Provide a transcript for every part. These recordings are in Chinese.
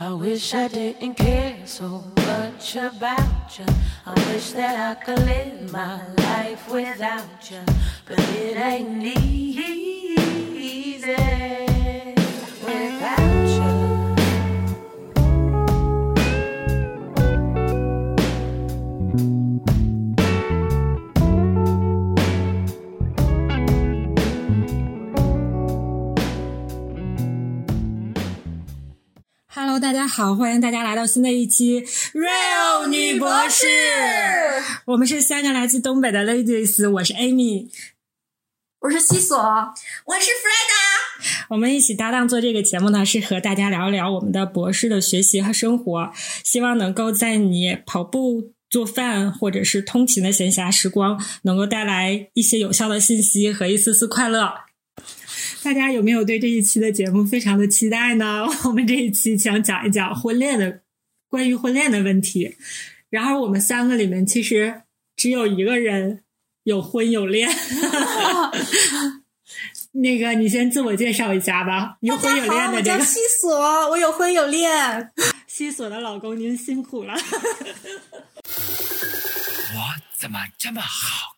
I wish I didn't care so much about you. I wish that I could live my life without you. But it ain't easy Hello，大家好，欢迎大家来到新的一期 Real 女博士。我们是三个来自东北的 ladies，我是 Amy，我是西索，我是 Freda。我们一起搭档做这个节目呢，是和大家聊一聊我们的博士的学习和生活，希望能够在你跑步、做饭或者是通勤的闲暇时光，能够带来一些有效的信息和一丝丝快乐。大家有没有对这一期的节目非常的期待呢？我们这一期想讲一讲婚恋的关于婚恋的问题。然而，我们三个里面其实只有一个人有婚有恋。那个，你先自我介绍一下吧。有婚有恋的这个我叫西索，我有婚有恋。西索的老公，您辛苦了。我怎么这么好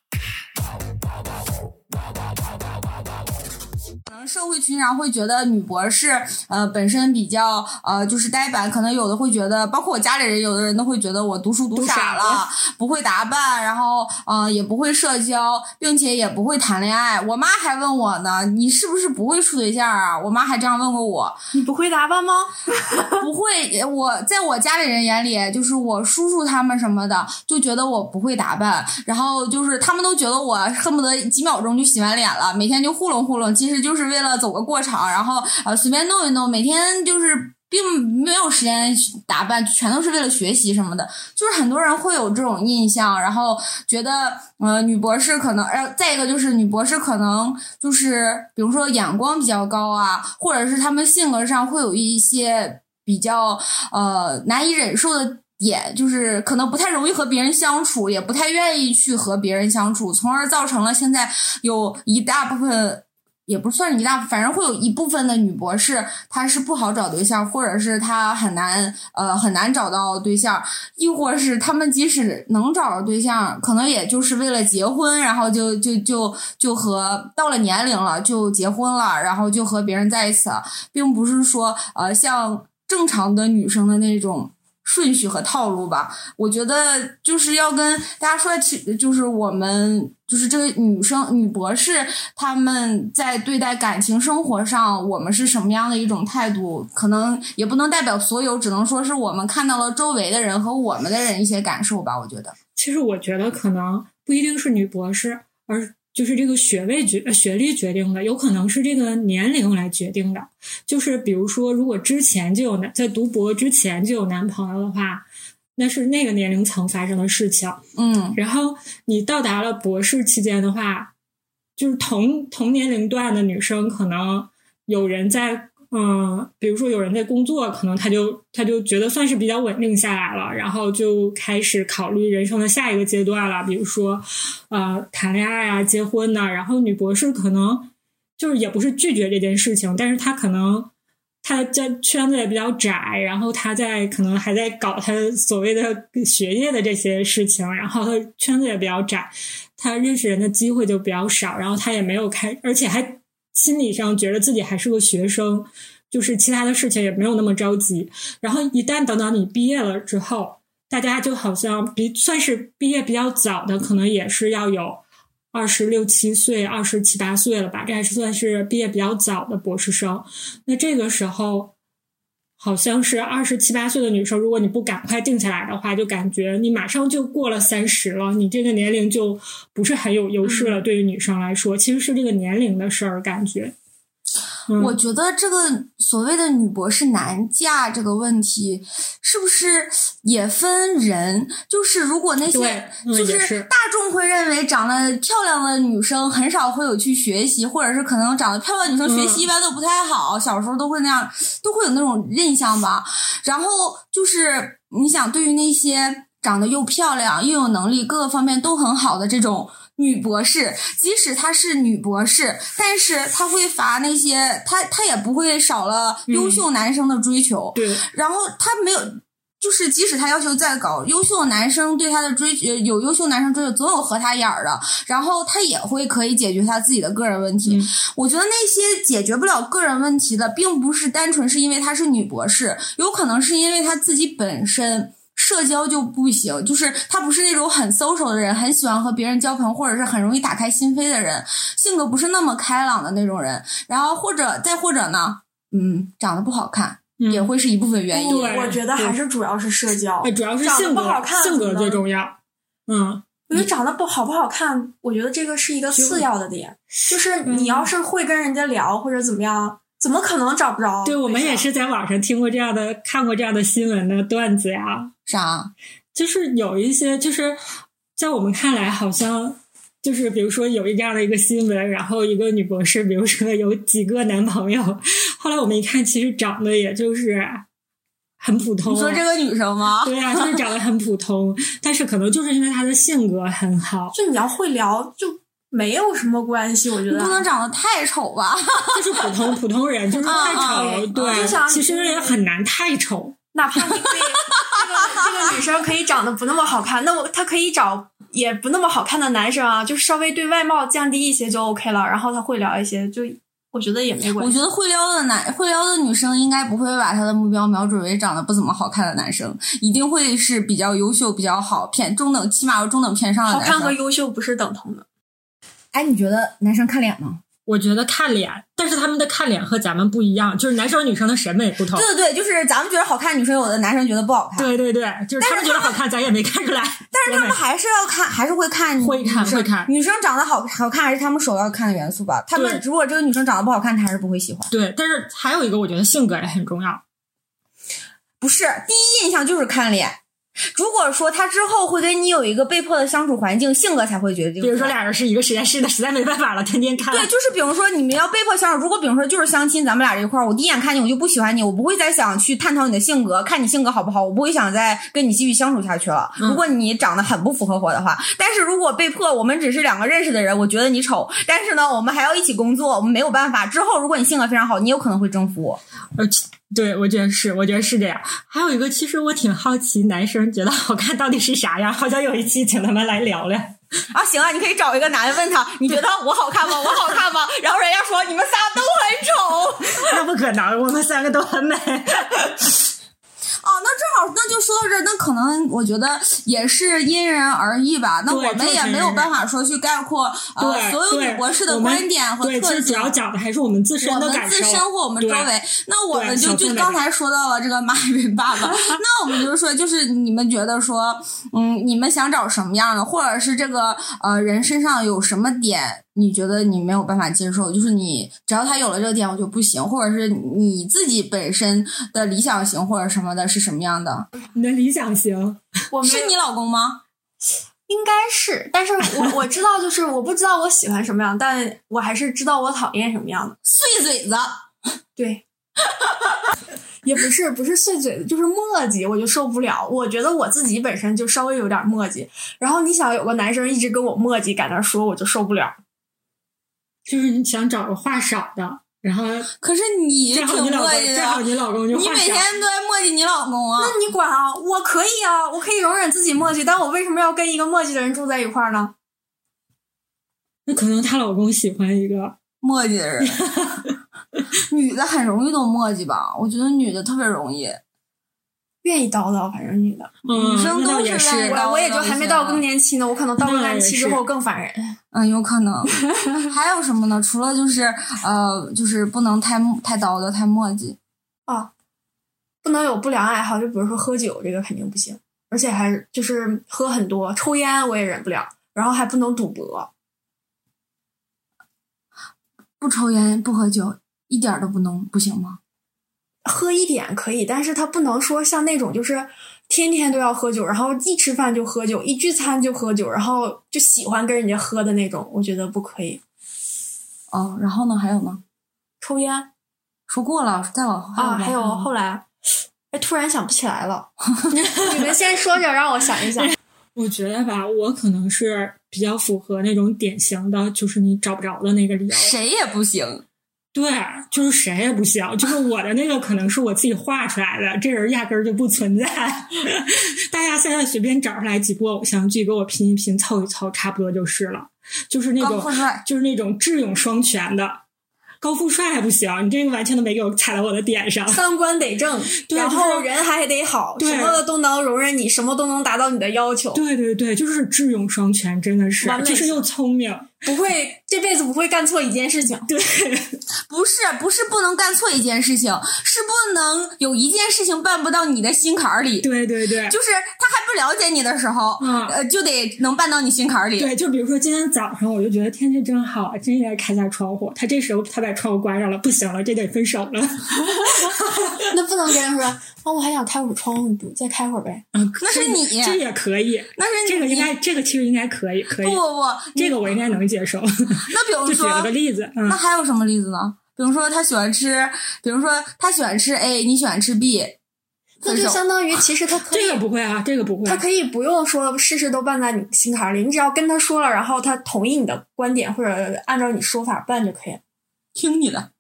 能社会群上会觉得女博士呃本身比较呃就是呆板，可能有的会觉得，包括我家里人，有的人都会觉得我读书读傻傻了，不会打扮，然后呃也不会社交，并且也不会谈恋爱。我妈还问我呢，你是不是不会处对象啊？我妈还这样问过我。你不会打扮吗？不会，我在我家里人眼里，就是我叔叔他们什么的，就觉得我不会打扮，然后就是他们都觉得我恨不得几秒钟就洗完脸了，每天就糊弄糊弄，其实就是为了走个过场，然后呃随便弄一弄，每天就是。并没有时间打扮，全都是为了学习什么的。就是很多人会有这种印象，然后觉得呃女博士可能，呃再一个就是女博士可能就是比如说眼光比较高啊，或者是他们性格上会有一些比较呃难以忍受的点，就是可能不太容易和别人相处，也不太愿意去和别人相处，从而造成了现在有一大部分。也不算一大，反正会有一部分的女博士，她是不好找对象，或者是她很难呃很难找到对象，亦或是他们即使能找着对象，可能也就是为了结婚，然后就就就就和到了年龄了就结婚了，然后就和别人在一起了，并不是说呃像正常的女生的那种。顺序和套路吧，我觉得就是要跟大家说，其就是我们就是这个女生女博士，她们在对待感情生活上，我们是什么样的一种态度，可能也不能代表所有，只能说是我们看到了周围的人和我们的人一些感受吧。我觉得，其实我觉得可能不一定是女博士，而就是这个学位决学历决定的，有可能是这个年龄来决定的。就是比如说，如果之前就有男在读博之前就有男朋友的话，那是那个年龄层发生的事情。嗯，然后你到达了博士期间的话，就是同同年龄段的女生，可能有人在。嗯，比如说有人在工作，可能他就他就觉得算是比较稳定下来了，然后就开始考虑人生的下一个阶段了，比如说呃谈恋爱啊、结婚呐、然后女博士可能就是也不是拒绝这件事情，但是她可能她在圈子也比较窄，然后她在可能还在搞她所谓的学业的这些事情，然后她圈子也比较窄，她认识人的机会就比较少，然后她也没有开，而且还。心理上觉得自己还是个学生，就是其他的事情也没有那么着急。然后一旦等到你毕业了之后，大家就好像比算是毕业比较早的，可能也是要有二十六七岁、二十七八岁了吧，这还是算是毕业比较早的博士生。那这个时候，好像是二十七八岁的女生，如果你不赶快定下来的话，就感觉你马上就过了三十了，你这个年龄就不是很有优势了。对于女生来说，其实是这个年龄的事儿，感觉。嗯我觉得这个所谓的女博士难嫁这个问题，是不是也分人？就是如果那些就是大众会认为长得漂亮的女生很少会有去学习，或者是可能长得漂亮的女生学习一般都不太好，小时候都会那样，都会有那种印象吧。然后就是你想，对于那些长得又漂亮又有能力，各个方面都很好的这种女博士，即使她是女博士，但是她会罚那些，她她也不会少了优秀男生的追求。对，然后她没有，就是即使她要求再高，优秀男生对她的追求，有优秀男生追求，总有合她眼儿的。然后她也会可以解决她自己的个人问题。嗯我觉得那些解决不了个人问题的，并不是单纯是因为她是女博士，有可能是因为她自己本身。社交就不行，就是他不是那种很 social 的人，很喜欢和别人交朋友，或者是很容易打开心扉的人，性格不是那么开朗的那种人。然后或者再或者呢，嗯，长得不好看、嗯也会是一部分原因。对我觉得还是主要是社交。哎，主要是性格不好看，性格最重要。嗯，我觉得长得不好不好看，我觉得这个是一个次要的点。就是你要是会跟人家聊或者怎么样，怎么可能找不着？对，我们也是在网上听过这样的、看过这样的新闻的段子呀。啥？就是有一些，就是在我们看来，好像就是比如说有一这样的一个新闻，然后一个女博士，比如说有几个男朋友，后来我们一看，其实长得也就是很普通。你说这个女生吗？对呀、就是长得很普通，但是可能就是因为她的性格很好，就你要会聊，就没有什么关系。我觉你得不能长得太丑吧？就是普通普通人，就是太嗯丑，嗯对其实也很难太丑。哪怕你可以，这个女生可以长得不那么好看，那我她可以找也不那么好看的男生啊，就稍微对外貌降低一些就 OK 了。然后她会聊一些，就我觉得也没关系。我觉得会撩的男会撩的女生应该不会把她的目标瞄准为长得不怎么好看的男生，一定会是比较优秀、比较好偏中等，起码要中等偏上的男好看和。优秀不是等同的。哎，你觉得男生看脸吗？我觉得看脸，但是他们的看脸和咱们不一样，就是男生女生的审美不同。对对对，就是咱们觉得好看女生，有的男生觉得不好看。对对对，就是他们觉得好看，咱也没看出来。但是他们还是要看，还是会看女，会看会看女生长得好好看，还是他们首要看的元素吧。他们如果这个女生长得不好看，他还是不会喜欢。对，但是还有一个，我觉得性格也很重要。不是，第一印象就是看脸。如果说他之后会跟你有一个被迫的相处环境，性格才会决定。比如说俩人是一个实验室的，实在没办法了，天天看。对，就是比如说你们要被迫相处，如果比如说就是相亲，咱们俩这一块儿，我第一眼看你我就不喜欢你，我不会再想去探讨你的性格，看你性格好不好，我不会想再跟你继续相处下去了。嗯如果你长得很不符合我的话，但是如果被迫我们只是两个认识的人，我觉得你丑，但是呢，我们还要一起工作，我们没有办法。之后如果你性格非常好，你有可能会征服我。呃，其对，我觉得是，我觉得是这样。还有一个，其实我挺好奇，男生觉得好看到底是啥样？好像有一期请他们来聊聊。啊，行啊，你可以找一个男的问他，你觉得我好看吗？我好看吗？然后人家说你们仨都很丑。那不可能，我们三个都很美。哦，那正好，那就说到这儿，那可能我觉得也是因人而异吧。那我们也没有办法说去概括呃，所有女博士的观点和特性实主要。讲的还是我们自身我的感受。们自身或我们周围，那我们就就刚才说到了这个马云爸爸，那我们就是说，就是你们觉得说，嗯，你们想找什么样的，或者是这个呃人身上有什么点，你觉得你没有办法接受，就是你只要他有了这个点我就不行，或者是你自己本身的理想型或者什么的是什么样的？你的理想型，我是你老公吗？应该是，但是我我知道，就是我不知道我喜欢什么样，但我还是知道我讨厌什么样的。碎嘴子，对，也不是不是碎嘴子，就是墨迹，我就受不了。我觉得我自己本身就稍微有点墨迹，然后你想有个男生一直跟我墨迹，在那说，我就受不了。就是你想找个话少的，然后可是你正好挺你老公，磨叽正好的，你老公就你每。天都在磨叽你老公啊。那你管啊？我可以啊，我可以容忍自己磨叽，但我为什么要跟一个磨叽的人住在一块儿呢？那可能她老公喜欢一个，磨叽的人，女的很容易都磨叽吧？我觉得女的特别容易，愿意叨叨，反正女的，嗯，女生都是愿意是。我我也就还没到更年期呢，我可能到更年期之后更烦人。嗯，有可能。还有什么呢？除了就是呃，就是不能太太叨叨、太墨迹。啊，不能有不良爱好，就比如说喝酒，这个肯定不行，而且还就是喝很多，抽烟我也忍不了，然后还不能赌博。不抽烟、不喝酒，一点儿都不能，不行吗？喝一点可以，但是他不能说像那种就是天天都要喝酒，然后一吃饭就喝酒，一聚餐就喝酒，然后就喜欢跟人家喝的那种，我觉得不可以。哦，然后呢？还有呢？抽烟说过了，再往后啊，还有后来，哎，突然想不起来了。你们先说着，让我想一想。我觉得吧，我可能是比较符合那种典型的，就是你找不着的那个理由。谁也不行。对，就是谁也不行，就是我的那个可能是我自己画出来的，这人压根儿就不存在。大家现在随便找出来几部偶像剧给我拼一拼、凑一凑，差不多就是了。就是那种就是那种智勇双全的。高富帅还不行，你这个完全都没给我踩到我的点上。三观得正，对然后人还得好，什么都能容忍你，什么都能达到你的要求，对对对，就是智勇双全，真的是就是又聪明。不会这辈子不会干错一件事情。对，不是不是不能干错一件事情，是不能有一件事情办不到你的心坎儿里。对对对，就是他还不了解你的时候，嗯呃，就得能办到你心坎儿里。对，就比如说今天早上，我就觉得天气真好，啊真应该开下窗户。他这时候他把窗户关上了，不行了，这得分手了。那不能这样说，啊，我还想开会儿窗户，你再开会儿呗？嗯，那是你这也可以，那是你这个应该，这个其实应该可以，可以不，不不，这个我应该能接受。那比如说就举了个例子，嗯那，还有什么例子呢？比如说他喜欢吃，比如说他喜欢吃 A，你喜欢吃 B，那就。相当于其实他 可以这个不会啊，这个不会他。可以不用说事事都办在你心坎儿里，你只要跟他说了，然后他同意你的观点或者按照你说法办就可以了。听你的，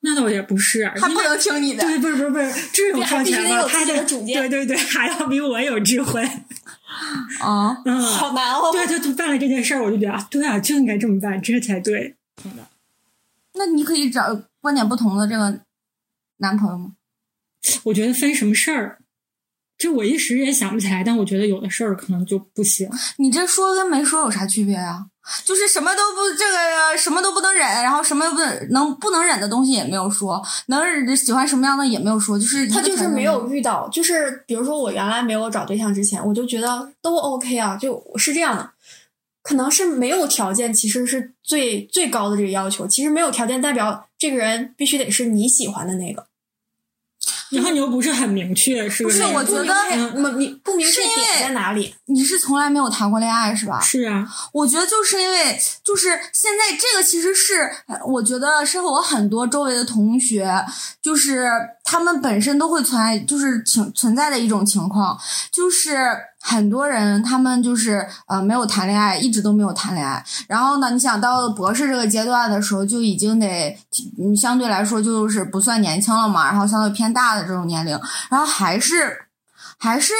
那倒也不是，他不能听你的。对，不是不是不是，智勇双全嘛，对还必须得有他的主见对对对，还要比我有智慧。啊，嗯，好难哦。对，对对办了这件事儿，我就觉得啊，对啊，就应该这么办，这才对。那你可以找观点不同的这个男朋友吗？我觉得分什么事儿，这我一时也想不起来，但我觉得有的事儿可能就不行。你这说跟没说有啥区别啊？就是什么都不这个什么都不能忍，然后什么不能能不能忍的东西也没有说，能忍喜欢什么样的也没有说，就是他就是没有遇到，就是比如说我原来没有找对象之前，我就觉得都 OK 啊，就是这样的。可能是没有条件，其实是最最高的这个要求。其实没有条件代表这个人必须得是你喜欢的那个。然后你又不是很明确，是不是我觉得你不明确点在哪里？你是从来没有谈过恋爱是吧？是啊，我觉得就是因为，就是现在这个其实是，呃我觉得是我很多周围的同学，就是他们本身都会存在，就是情存在的一种情况，就是很多人他们就是呃没有谈恋爱，一直都没有谈恋爱。然后呢，你想到博士这个阶段的时候，就已经得，嗯，相对来说就是不算年轻了嘛，然后相对偏大的这种年龄，然后还是。还是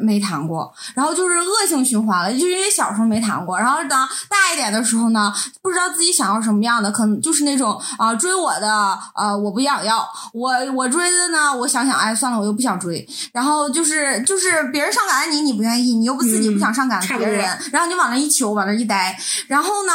没谈过，然后就是恶性循环了，就是因为小时候没谈过，然后等大一点的时候呢，不知道自己想要什么样的，可能就是那种啊、追我的呃我不想要，我我追的呢，我想想哎算了，我又不想追，然后就是就是别人上赶着你，你不愿意，你又不自己嗯不想上赶着别人，然后你就往那一求，往那一待，然后呢，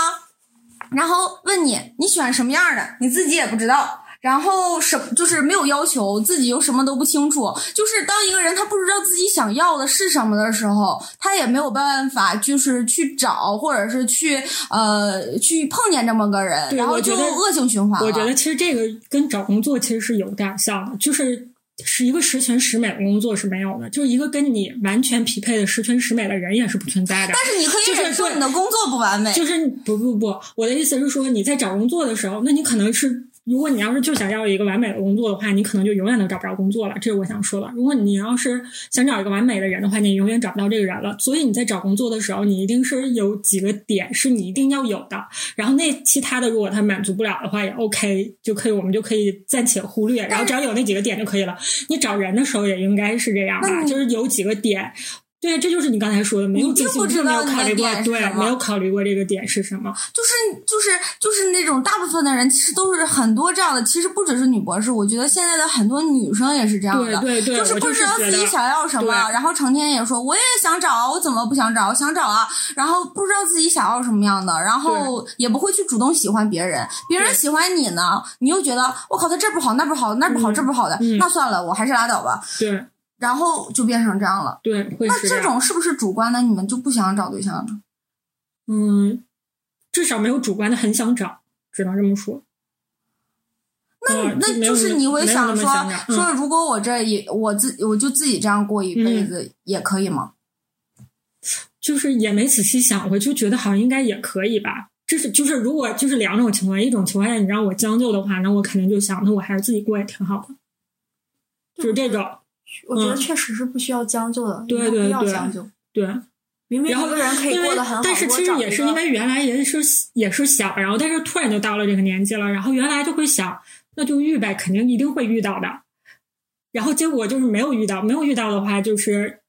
然后问你你喜欢什么样的，你自己也不知道。然后什就是没有要求，自己又什么都不清楚。就是当一个人他不知道自己想要的是什么的时候，他也没有办法，就是去找或者是去呃去碰见这么个人，然后就恶性循环了。我觉得其实这个跟找工作其实是有点像的，就是是一个十全十美的工作是没有的，就是一个跟你完全匹配的十全十美的人也是不存在的。但是你可以就是忍受你的工作不完美。就是不不不，我的意思是说，你在找工作的时候，那你可能是，如果你要是就想要一个完美的工作的话，你可能就永远都找不着工作了。这是我想说的。如果你要是想找一个完美的人的话，你永远找不到这个人了。所以你在找工作的时候，你一定是有几个点是你一定要有的，然后那其他的如果他满足不了的话，也 OK，就可以我们就可以暂且忽略，然后只要有那几个点就可以了。你找人的时候也应该是这样吧，就是有几个点。对，这就是你刚才说的，没有你并自信，不知就没有道你的考虑过，对没有考虑过这个点是什么。就是就是就是那种大部分的人其实都是很多这样的，其实不只是女博士，我觉得现在的很多女生也是这样的，对对对就是不知道自己想要什么，然后成天也说我也想找啊，我怎么不想找？我想找啊，然后不知道自己想要什么样的，然后也不会去主动喜欢别人，别人喜欢你呢，你又觉得我靠他这不好那不好那不好嗯这不好的，嗯那算了，我还是拉倒吧，对然后就变成这样了。对，会那这种是不是主观的？你们就不想找对象呢？嗯，至少没有主观的很想找，只能这么说。那嗯那就是你会想说说，如果我这也我自我就自己这样过一辈子也可以吗？就是也没仔细想过，就觉得好像应该也可以吧。这是就是如果就是两种情况，一种情况下你让我将就的话，那我肯定就想，那我还是自己过也挺好的。就是这种，我觉得嗯确实是不需要将就的，对对对将就。对，明明然后一个人可以因为过得很好，但是其实也是因为原来也是也是想，然后但是突然就到了这个年纪了，然后原来就会想，那就遇呗，肯定一定会遇到的。然后结果就是没有遇到，没有遇到的话，就是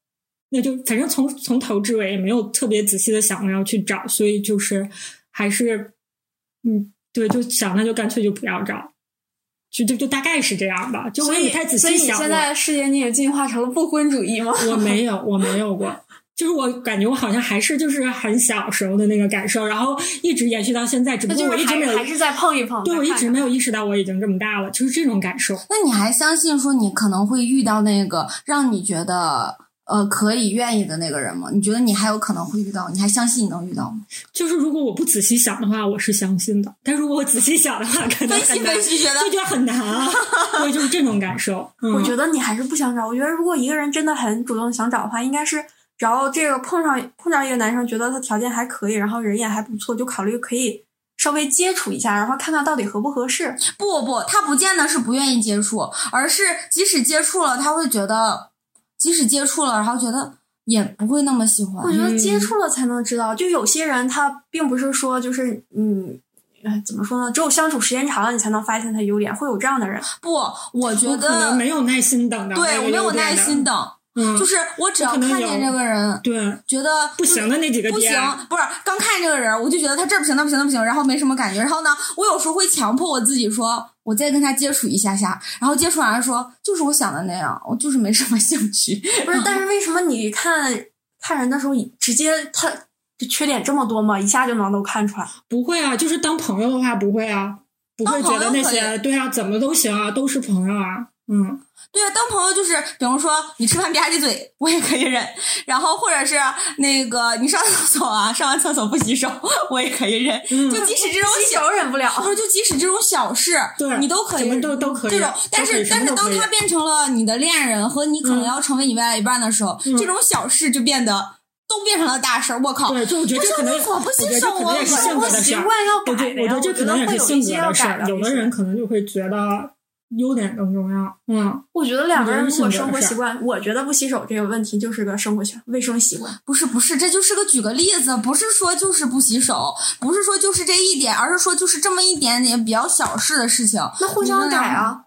那就反正从从头至尾也没有特别仔细的想过要去找，所以就是还是嗯，对，就想那就干脆就不要找，就就就大概是这样吧，就我所以也没太仔所以细想过。你现在世界你也进化成了不婚主义吗？我没有，我没有过。就是我感觉我好像还是就是很小时候的那个感受，然后一直延续到现在，只不过我一直没有，还还是在碰一碰，对我一直没有意识到我已经这么大了，就是这种感受。那你还相信说你可能会遇到那个让你觉得呃可以愿意的那个人吗？你觉得你还有可能会遇到？你还相信你能遇到吗？就是如果我不仔细想的话，我是相信的；但如果我仔细想的话，可能分析很难，分析觉得就觉得很难啊。对，就是这种感受。嗯、我觉得你还是不想找。我觉得如果一个人真的很主动想找的话，应该是只要这个碰上碰上一个男生，觉得他条件还可以，然后人也还不错，就考虑可以稍微接触一下，然后看看到底合不合适。不不，他不见得是不愿意接触，而是即使接触了，他会觉得，即使接触了，然后觉得也不会那么喜欢我。觉得嗯接触了才能知道，就有些人他并不是说就是嗯。哎，怎么说呢？只有相处时间长了，你才能发现他优点，会有这样的人。不，我觉我可能得没有耐心等到对我没有耐心。等，嗯，就是我只要看见这个人，对觉得不行的那几个不行，，不是刚看这个人，我就觉得他这不行，那不行，那不行，然后没什么感觉。然后呢，我有时候会强迫我自己说，我再跟他接触一下下，然后接触完了说，就是我想的那样，我就是没什么兴趣。不是，但是为什么你看看人的时候，直接他就缺点这么多吗？一下就能都看出来？不会啊，就是当朋友的话不会啊，不会觉得那些对啊，怎么都行啊，都是朋友啊，嗯。对啊，当朋友就是，比如说你吃饭吧唧嘴，我也可以忍；然后或者是那个你上厕所啊，上完厕所不洗手，我也可以忍。嗯就即使这种洗小手忍不了。不是，就即使这种小事，对你都可以，都都可以这种，但是但是当他变成了你的恋人和你可能嗯要成为你未来一半的时候，嗯这种小事就变得都变成了大事儿。我靠！对，就我觉得这可能，厕所不洗手我性格的事儿。习惯要我觉改我觉得这可能也是性格的事儿。我觉得会有一些改的有的人可能就会觉得优点更重要。嗯，我觉得两个人如果生活习惯，我觉得不洗手这个问题就是个生活习卫生习惯。不是不是，这就是个举个例子，不是说就是不洗手，不是说就是这一点，而是说就是这么一点点比较小事的事情。那互相改！啊！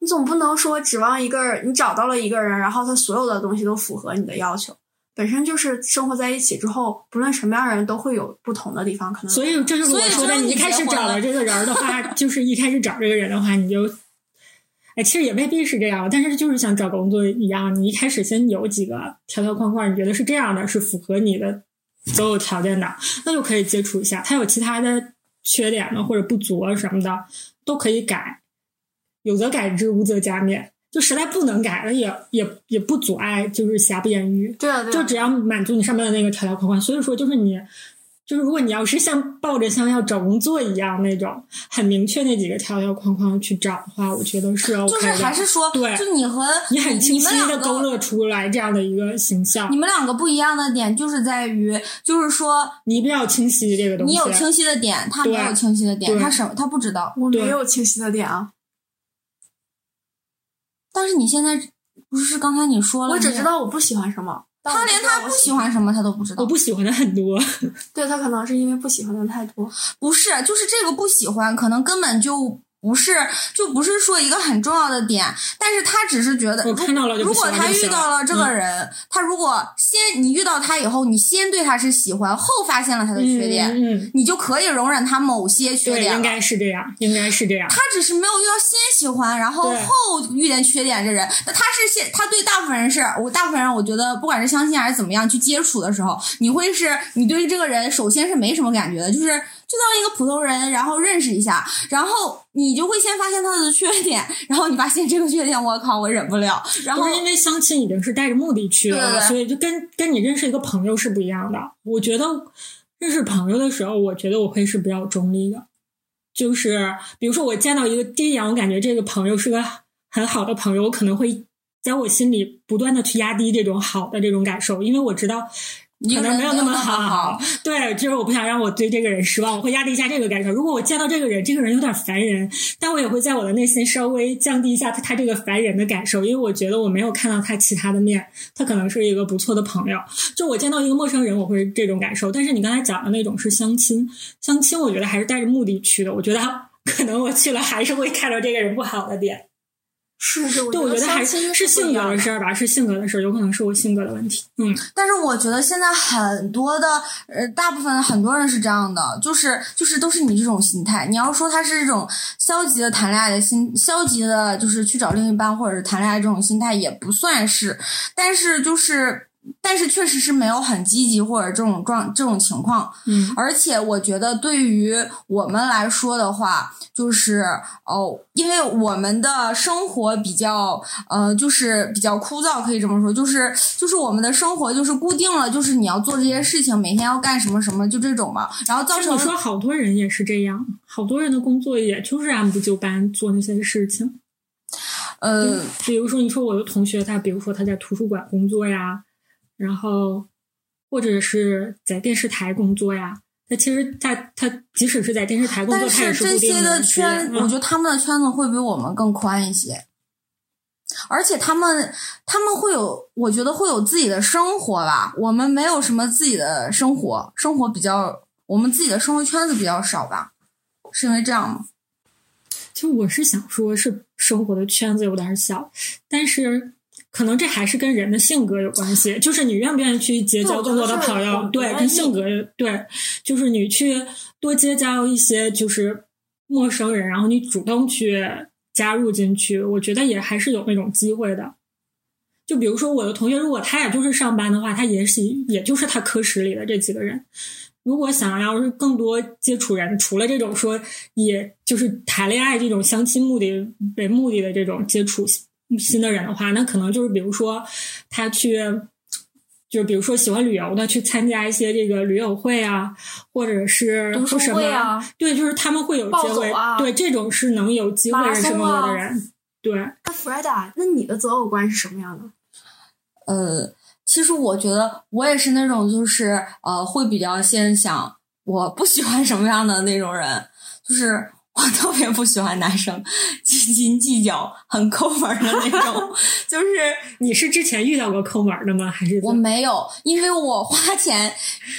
你总不能说指望一个人，你找到了一个人，然后他所有的东西都符合你的要求。本身就是生活在一起之后，不论什么样的人都会有不同的地方，可能所以这就是我说的，你你一开始找了这个人儿的话，就是一开始找这个人的话，你就，哎，其实也未必是这样，但是就是像找工作一样，你一开始先有几个条条框框，你觉得是这样的，是符合你的择偶条件的，那就可以接触一下。他有其他的缺点呢，或者不足啊什么的，都可以改，有则改之，无则加勉。就实在不能改了，也也也不阻碍，就是瑕不掩瑜。对啊，对啊就只要满足你上面的那个条条框框。所以说，就是你，就是如果你要是像抱着像要找工作一样那种很明确那几个条条框框去找的话，我觉得是 OK 的。就是还是说，对就你和你很清晰的勾勒出来这样的一个形象你，们两个不一样的点就是在于，就是说你比较清晰这个东西。你有清晰的点，他没有清晰的点，他什么他不知道。我没有清晰的点啊，但是你现在不是刚才你说了，我只知道我不喜欢什么。他连他不喜欢什么他都不知道我。不喜欢的很多，对他可能是因为不喜欢的太多。不是，就是这个不喜欢，可能根本就不是，就不是说一个很重要的点，但是他只是觉得，如果他遇到了这个嗯人，他如果先你遇到他以后，你先对他是喜欢，后发现了他的缺点，嗯嗯，你就可以容忍他某些缺，点。应该是这样，应该是这样。他只是没有遇到先喜欢，然后后遇见缺点这人，那他是先，他对大部分人是我大部分人，我觉得不管是相亲还是怎么样去接触的时候，你会是你对这个人首先是没什么感觉的，就是就当一个普通人，然后认识一下，然后你就会先发现他的缺点，然后你发现这个缺点，我靠，我忍不了，然后因为相亲已经是带着目的去了，对对对所以就跟跟你认识一个朋友是不一样的。我觉得认识朋友的时候，我觉得我会是比较中立的，就是比如说我见到一个第一眼，我感觉这个朋友是个很好的朋友，我可能会在我心里不断的去压低这种好的这种感受，因为我知道可能没有那么好。好。对，就是我不想让我对这个人失望，我会压低一下这个感受。如果我见到这个人，这个人有点烦人，但我也会在我的内心稍微降低一下他他这个烦人的感受，因为我觉得我没有看到他其他的面，他可能是一个不错的朋友。就我见到一个陌生人，我会这种感受。但是你刚才讲的那种是相亲，相亲我觉得还是带着目的去的。我觉得 可能我去了还是会看到这个人不好的点。是是，对，我觉得还是是性格的事儿吧，是性格的事儿，有可能是我性格的问题。嗯，但是我觉得现在很多的呃，大部分很多人是这样的，就是就是都是你这种心态。你要说他是这种消极的谈恋爱的心，消极的就是去找另一半或者是谈恋爱这种心态也不算是，但是就是。但是确实是没有很积极或者这种状这种情况，嗯，而且我觉得对于我们来说的话，就是哦，因为我们的生活比较呃，就是比较枯燥，可以这么说，就是就是我们的生活就是固定了，就是你要做这些事情，每天要干什么什么，就这种嘛，然后造成你说好多人也是这样，好多人的工作也就是按部就班做那些事情，呃，比如说你说我的同学，他比如说他在图书馆工作呀。然后，或者是在电视台工作呀，他其实他他即使是在电视台工作，但是这些的圈，我觉得他们的圈子会比我们更宽一些，而且他们他们会有，我觉得会有自己的生活吧。我们没有什么自己的生活，生活比较，我们自己的生活圈子比较少吧？是因为这样吗？其实我是想说，是生活的圈子有点小，但是。可能这还是跟人的性格有关系，就是你愿不愿意去结交更多的朋友，对，跟性格对，就是你去多结交一些就是陌生人，然后你主动去加入进去，我觉得也还是有那种机会的。就比如说我的同学，如果他也就是上班的话，他也许也就是他科室里的这几个人。如果想要是更多接触人，除了这种说，也就是谈恋爱这种相亲目的为目的的这种接触。新的人的话，那可能就是比如说他去，就比如说喜欢旅游的，去参加一些这个旅友会啊，或者是读书会啊，对，就是他们会有机会，对，这种是能有机会认识更多的人。对，那 Freda，那你的择偶观是什么样的？呃，其实我觉得我也是那种，就是呃，会比较先想我不喜欢什么样的那种人，就是。我特别不喜欢男生斤斤计较、很抠门的那种。就是你是之前遇到过抠门的吗？还是我没有？因为我花钱，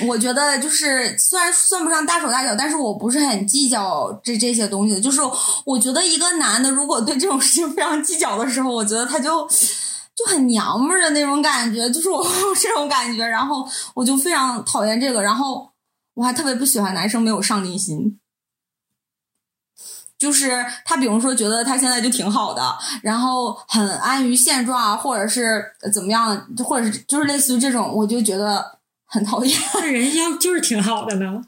我觉得就是虽然算不上大手大脚，但是我不是很计较这这些东西的。就是我觉得一个男的如果对这种事情非常计较的时候，我觉得他就就很娘们儿的那种感觉，就是我这种感觉。然后我就非常讨厌这个。然后我还特别不喜欢男生没有上进心。就是他，比如说觉得他现在就挺好的，然后很安于现状，或者是怎么样，或者是就是类似于这种，我就觉得很讨厌。那人家就是挺好的呢，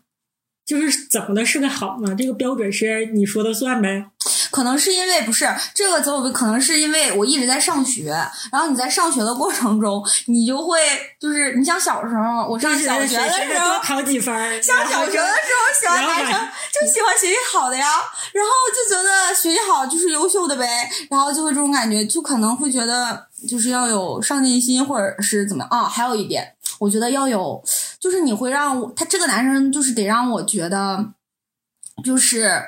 就是怎么的是个好呢？这个标准是你说的算呗？可能是因为不是这个择偶，可能是因为我一直在上学，然后你在上学的过程中，你就会就是你像小时候，我上小学的时候考几分，上小学的时候喜欢男生就喜欢学习好的呀，然后就觉得学习好就是优秀的呗，然后就会这种感觉，就可能会觉得就是要有上进心或者是怎么啊？还有一点，我觉得要有，就是你会让他这个男生就是得让我觉得就是。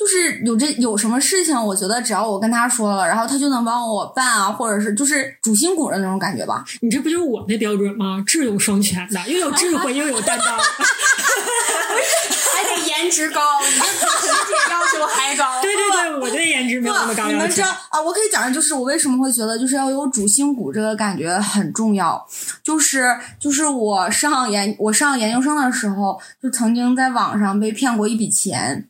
就是有这有什么事情，我觉得只要我跟他说了，然后他就能帮我办啊，或者是就是主心骨的那种感觉吧。你这不就是我的标准吗？智勇双全的，又有智慧又有担当，还得颜值高，你这比学姐要求还高。对对对，我对颜值没有那么高你们知道啊？我可以讲的就是我为什么会觉得就是要有主心骨这个感觉很重要。就是就是我上研我上研究生的时候，就曾经在网上被骗过一笔钱。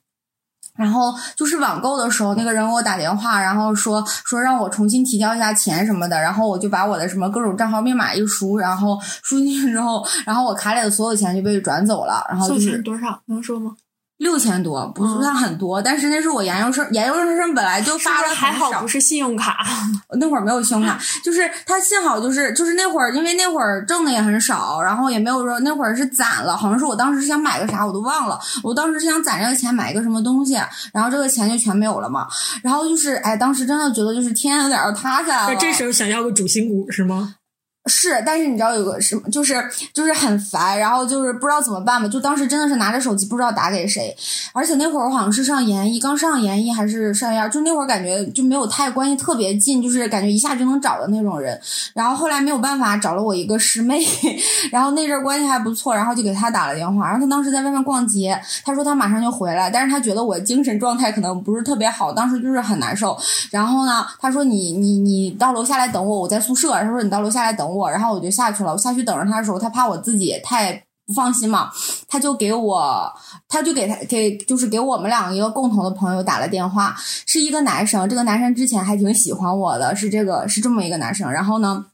然后就是网购的时候，那个人给我打电话，然后说说让我重新提交一下钱什么的，然后我就把我的什么各种账号密码一输，然后输进去之后，然后我卡里的所有钱就被转走了，然后就是多少能说吗？六千多不算很多，但是那是我研究生，研究生本来就发的还好，不是信用卡。那会儿没有信用卡，就是他幸好就是就是那会儿，因为那会儿挣的也很少，然后也没有说那会儿是攒了，好像是我当时是想买个啥我都忘了，我当时是想攒这个钱买一个什么东西，然后这个钱就全没有了嘛。然后就是哎，当时真的觉得就是天有点要塌下来了。这时候想要个主心骨是吗？是，但是你知道有个什么，就是就是很烦，然后就是不知道怎么办嘛。就当时真的是拿着手机不知道打给谁，而且那会儿我好像是上研一，刚上研一还是上研二，就那会儿感觉就没有太关系特别近，就是感觉一下就能找的那种人。然后后来没有办法找了我一个师妹，然后那阵儿关系还不错，然后就给她打了电话。然后她当时在外面逛街，她说她马上就回来，但是她觉得我精神状态可能不是特别好，当时就是很难受。然后呢，她说你你你到楼下来等我，我在宿舍。她说你到楼下来等，我然后我就下去了。我下去等着他的时候，他怕我自己太不放心嘛，他就给我，他就给他给就是给我们两个一个共同的朋友打了电话，是一个男生。这个男生之前还挺喜欢我的，是这个是这么一个男生。然后呢？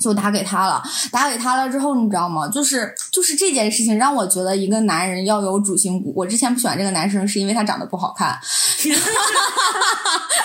就打给他了，打给他了之后，你知道吗？就是就是这件事情让我觉得一个男人要有主心骨。我之前不喜欢这个男生，是因为他长得不好看。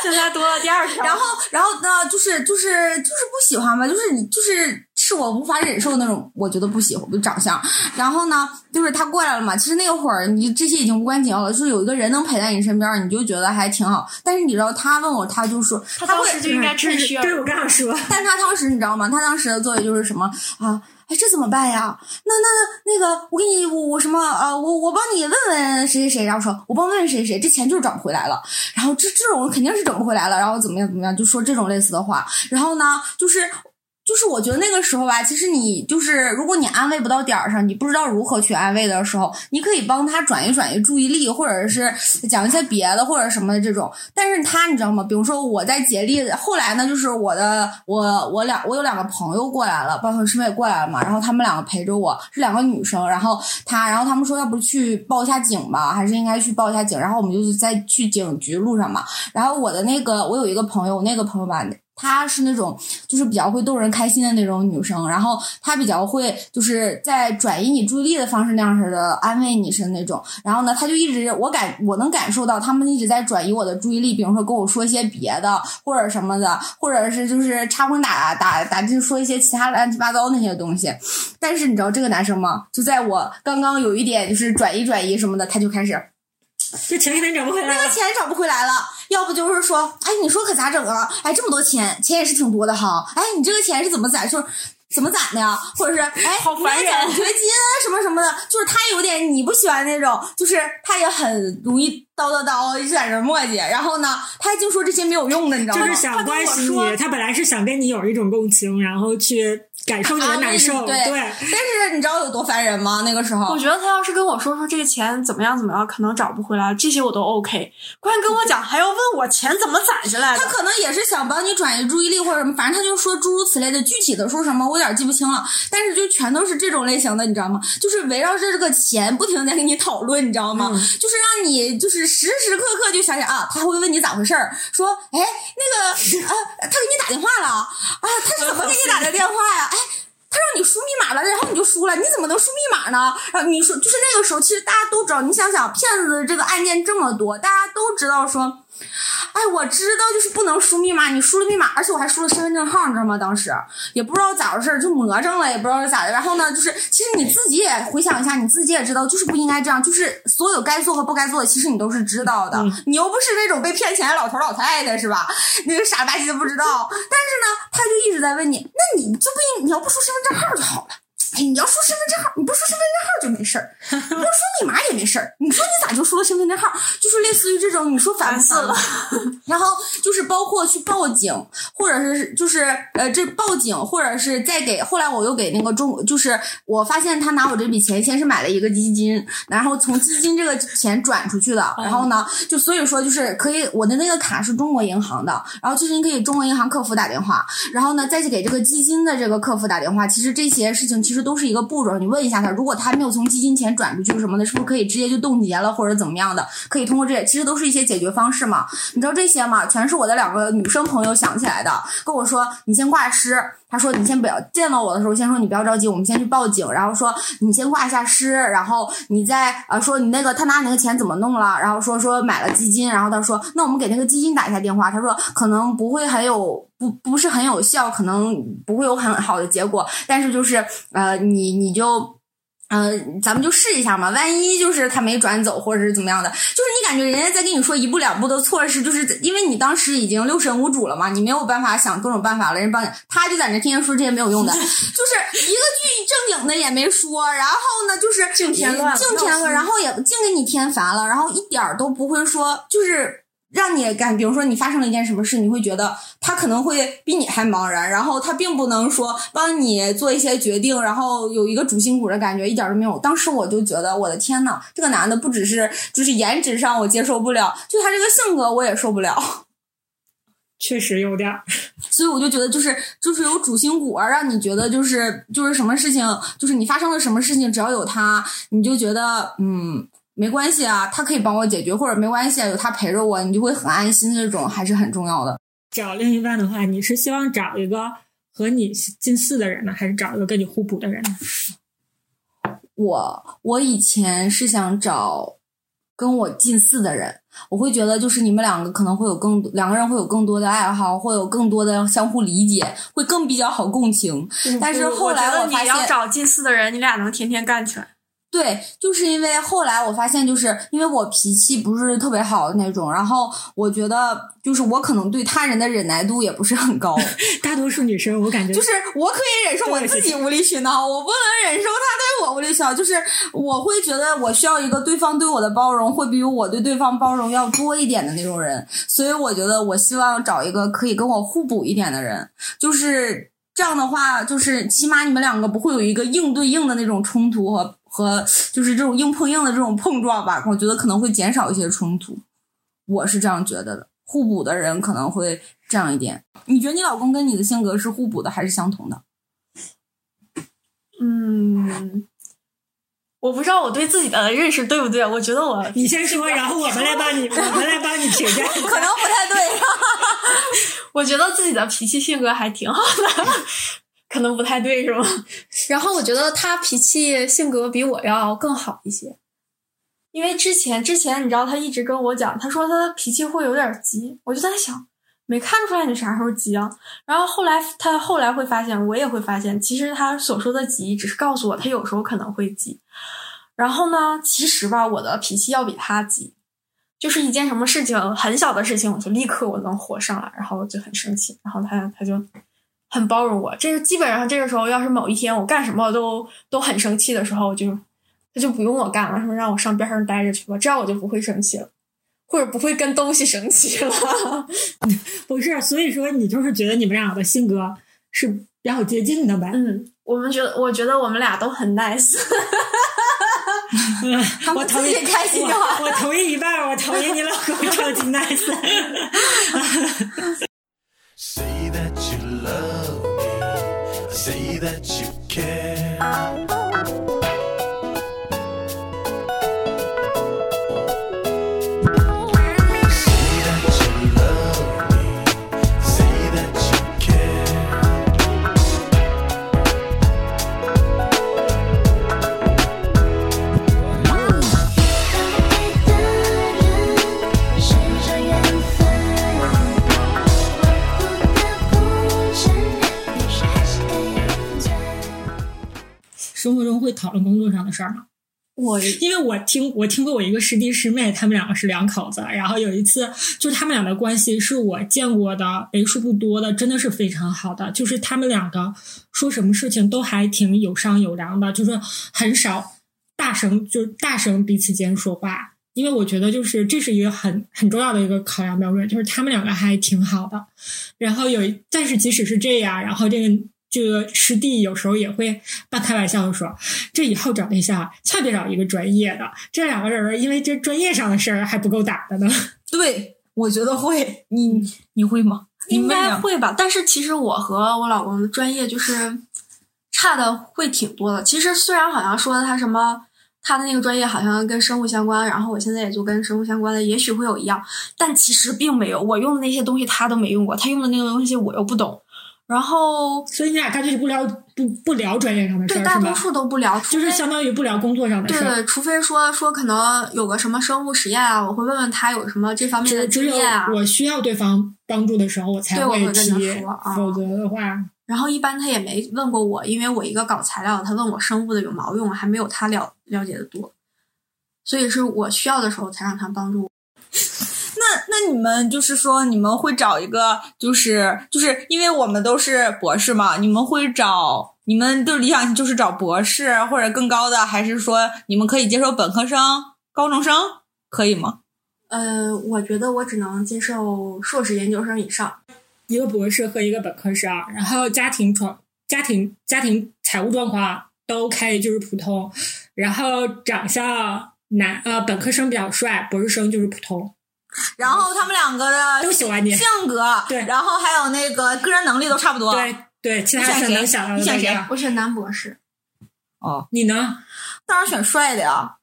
现在多了第二条。然后，然后呢，就是就是就是不喜欢吧，就是你就是是我无法忍受的那种，我觉得不喜欢的长相。然后呢，就是他过来了嘛。其实那会儿你这些已经无关紧要了，就是有一个人能陪在你身边，你就觉得还挺好。但是你知道，他问我，他就说他当时就应该趁虚而对，我刚想说，但他当时你知道吗？他当时的作为就是什么啊？哎，这怎么办呀？那那那个，我给你，我我什么啊？我我帮你问问谁谁谁，然后说我帮问问谁谁，这钱就是找不回来了。然后这这种肯定是整不回来了。然后怎么样怎么样，就说这种类似的话。然后呢，就是。就是我觉得那个时候吧，其实你就是如果你安慰不到点儿上，你不知道如何去安慰的时候，你可以帮他转移转移注意力，或者是讲一些别的或者什么的这种。但是他你知道吗？比如说我在竭力，后来呢，就是我的我我两我有两个朋友过来了，包括师妹过来了嘛，然后他们两个陪着我，是两个女生，然后他然后他们说要不去报一下警吧，还是应该去报一下警，然后我们就是在去警局路上嘛，然后我的那个我有一个朋友，那个朋友吧。她是那种就是比较会逗人开心的那种女生，然后她比较会就是在转移你注意力的方式那样式的安慰你是那种，然后呢，她就一直我感我能感受到他们一直在转移我的注意力，比如说跟我说一些别的或者什么的，或者是就是插空打打打就说一些其他乱七八糟那些东西。但是你知道这个男生吗？就在我刚刚有一点就是转移转移什么的，他就开始。这钱肯定找不回来了那个。钱找不回来了，要不就是说，哎，你说可咋整啊？哎，这么多钱，钱也是挺多的哈。哎，你这个钱是怎么攒？就是怎么攒的呀？或者是哎，好烦奖学金啊什么什么的，就是他有点你不喜欢那种，就是他也很容易叨叨叨，一直在这磨叽。然后呢，他还净说这些没有用的，你知道吗？就是想关心你，他本来是想跟你有一种共情，然后去感受你的难受，对但是你知道有多烦人吗？那个时候我，觉得他要是跟我说说这个钱怎么样怎么样，可能找不回来，这些我都 OK。关键跟我讲还要问我钱怎么攒下来的他，可能也是想帮你转移注意力或者什么，反正他就说诸如此类的，具体的说什么我有点记不清了。但是就全都是这种类型的，你知道吗？就是围绕着这个钱不停的在跟你讨论，你知道吗？就是让你就是时时刻刻就想想啊，他会问你咋回事儿，说哎那个啊他给你打电话了啊，他是怎么给你打的电话呀？哎。他让你输密码了，然后你就输了，你怎么能输密码呢？然后你说，就是那个时候，其实大家都知道，你想想，骗子这个案件这么多，大家都知道说，哎，我知道就是不能输密码，你输了密码，而且我还输了身份证号，你知道吗？当时也不知道咋回事儿，就魔怔了，也不知道是咋的。然后呢，就是其实你自己也回想一下，你自己也知道，就是不应该这样，就是所有该做和不该做的，其实你都是知道的。你又不是那种被骗钱的老头老太太是吧？那个傻了吧唧的不知道。但是呢，他就一直在问你，那你就不应你要不输身份证号就好了。哎，你要输身份证号，你不输身份证号就没事儿，你不输密码也没事儿。你说你咋就输了身份证号？就是类似于这种，你说烦死了？然后就是包括去报警，或者是就是呃这报警，或者是再给后来我又给那个中，就是我发现他拿我这笔钱先是买了一个基金，然后从基金这个钱转出去的，然后呢就所以说就是可以我的那个卡是中国银行的，然后其实你可以中国银行客服打电话，然后呢再去给这个基金的这个客服打电话，其实这些事情其实这都是一个步骤，你问一下他，如果他没有从基金钱转出去什么的，是不是可以直接就冻结了或者怎么样的？可以通过这，其实都是一些解决方式嘛。你知道这些吗？全是我的两个女生朋友想起来的，跟我说你先挂失。他说：“你先不要见到我的时候，先说你不要着急，我们先去报警。然后说你先挂一下失，然后你再呃说你那个他拿你那个钱怎么弄了，然后说说买了基金，然后他说那我们给那个基金打一下电话。他说可能不会很有不不是很有效，可能不会有很好的结果，但是就是呃你你就。”呃，咱们就试一下嘛，万一就是他没转走，或者是怎么样的，就是你感觉人家在跟你说一步两步的措施，就是因为你当时已经六神无主了嘛，你没有办法想各种办法了，人帮你，他就在那天天说这些没有用的，就是一个句正经的也没说，然后呢，就是净添乱了净添乱，然后也净给你添烦了，然后一点儿都不会说，就是。让你感，比如说你发生了一件什么事，你会觉得他可能会比你还茫然，然后他并不能说帮你做一些决定，然后有一个主心骨的感觉，一点都没有。当时我就觉得，我的天呐，这个男的不只是就是颜值上我接受不了，就他这个性格我也受不了。确实有点儿。所以我就觉得，就是就是有主心骨啊，让你觉得就是就是什么事情，就是你发生了什么事情，只要有他，你就觉得嗯没关系啊，他可以帮我解决，或者没关系啊，有他陪着我，你就会很安心，这种还是很重要的。找另一半的话，你是希望找一个和你近似的人呢，还是找一个跟你互补的人呢？我我以前是想找跟我近似的人，我会觉得就是你们两个可能会有更多两个人会有更多的爱好，会有更多的相互理解，会更比较好共情。但是后来我发现你要，找近似的人，你俩能天天干起来。对，就是因为后来我发现，就是因为我脾气不是特别好的那种，然后我觉得就是我可能对他人的忍耐度也不是很高，大多数女生，我感觉就是我可以忍受我自己无理取闹，我不能忍受他对我无理取闹。就是我会觉得我需要一个对方对我的包容会比我对对方包容要多一点的那种人，所以我觉得我希望找一个可以跟我互补一点的人，就是这样的话，就是起码你们两个不会有一个硬对硬的那种冲突和和就是这种硬碰硬的这种碰撞吧，我觉得可能会减少一些冲突，我是这样觉得的。互补的人可能会这样一点。你觉得你老公跟你的性格是互补的还是相同的？嗯，我不知道我对自己的认识对不对，我觉得我你先说，然后我们来帮你，我们来帮你评价。可能不太对。我觉得自己的脾气性格还挺好的，可能不太对是吗？然后我觉得他脾气性格比我要更好一些，因为之前之前你知道他一直跟我讲，他说他脾气会有点急，我就在想，没看出来你啥时候急啊？然后后来他后来会发现，我也会发现，其实他所说的急只是告诉我他有时候可能会急，然后呢，其实吧，我的脾气要比他急。就是一件什么事情很小的事情，我就立刻我能火上来，然后我就很生气，然后他他就很包容我。这是基本上这个时候，要是某一天我干什么都都很生气的时候，我就他就不用我干了，说让我上边上待着去吧，这样我就不会生气了，或者不会跟东西生气了。不是，所以说你就是觉得你们俩的性格是比较接近的呗？嗯，我们觉得，我觉得我们俩都很 nice。我同意开心就好我我同意一半，我同意你老公超级 nice。Say that you love me. Say that you care. 生活中会讨论工作上的事儿吗？我 因为我听我听过我一个师弟师妹，他们两个是两口子，然后有一次就是他们俩的关系是我见过的为数不多的，真的是非常好的，就是他们两个说什么事情都还挺有商有量的，就是很少大声就是大声彼此间说话。因为我觉得，就是这是一个很很重要的一个考量标准，就是他们两个还挺好的。然后有一，但是即使是这样，然后这个这个师弟有时候也会半开玩笑的说：“这以后找对象千万别找一个专业的，这两个人因为这专业上的事儿还不够打的呢。对，我觉得会。你你会吗？应该会吧，但是其实我和我老公的专业就是差的会挺多的。其实虽然好像说他什么他的那个专业好像跟生物相关，然后我现在也就跟生物相关的，也许会有一样，但其实并没有。我用的那些东西他都没用过，他用的那个东西我又不懂。然后所以你俩干脆就不聊不不聊专业上的事儿，对大多？数都不聊，就是相当于不聊工作上的事儿。对对，除非说说可能有个什么生物实验啊，我会问问他有什么这方面的经验啊。我需要对方帮助的时候，我才会跟提他说啊。否则的话，然后一般他也没问过我，因为我一个搞材料，他问我生物的有毛用，还没有他了了解的多，所以是我需要的时候才让他帮助我。那那你们就是说，你们会找一个，就是就是因为我们都是博士嘛，你们会找你们的理想就是找博士或者更高的，还是说你们可以接受本科生、高中生，可以吗？呃，我觉得我只能接受硕士研究生以上。一个博士和一个本科生，然后家庭状、家庭家庭财务状况都 OK，就是普通，然后长相男呃本科生比较帅，博士生就是普通，然后他们两个的 都喜欢你。性格，对然后还有那个个人能力都差不多。对对，其他你选谁是能想到的你选谁我选男博士，哦，你呢？当然选帅的呀。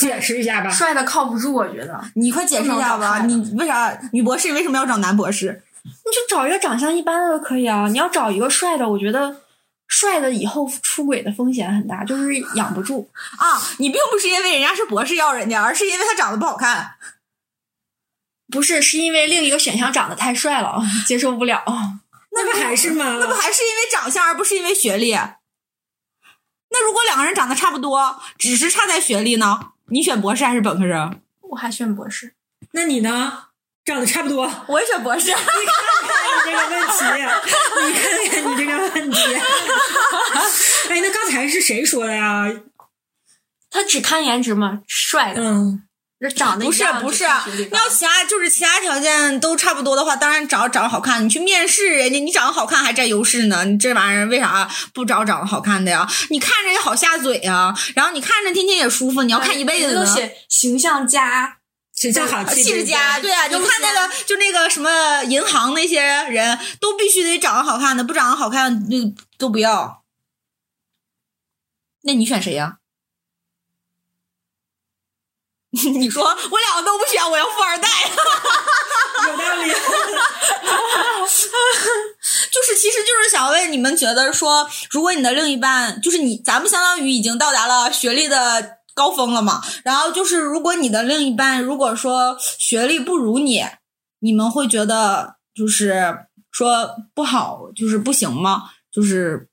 解释一下吧。帅的靠不住，我觉得。你快解释一下吧，你为啥女博士为什么要找男博士？你就找一个长相一般的就可以啊。你要找一个帅的，我觉得帅的以后出轨的风险很大，就是养不住。啊，你并不是因为人家是博士要人家，而是因为他长得不好看。不是，是因为另一个选项长得太帅了，接受不了。那不还是吗？那不还是因为长相，而不是因为学历？那如果两个人长得差不多，只是差在学历呢？你选博士还是本科生？我还选博士，那你呢？长得差不多。我也选博士。你这个问题，你看看你这个问题。哎，那刚才是谁说的呀？他只看颜值吗？帅的，嗯，这长得不是不是，就看学历高要其他就是其他条件都差不多的话，当然找长得好看。你去面试人家，你长得好看还占优势呢。你这玩意儿为啥不找长得好看的呀？你看着也好下嘴呀，然后你看着天天也舒服，你要看一辈子呢。形象佳，形象好，气质佳，对啊，你看那个就那个什么银行那些人都必须得长得好看的，不长得好看就都不要。那你选谁呀？你说我两个都不选，我要富二代。有道理。就是，其实就是想问你们，觉得说，如果你的另一半，就是你，咱们相当于已经到达了学历的高峰了嘛。然后就是，如果你的另一半如果说学历不如你，你们会觉得就是说不好，就是不行吗？就是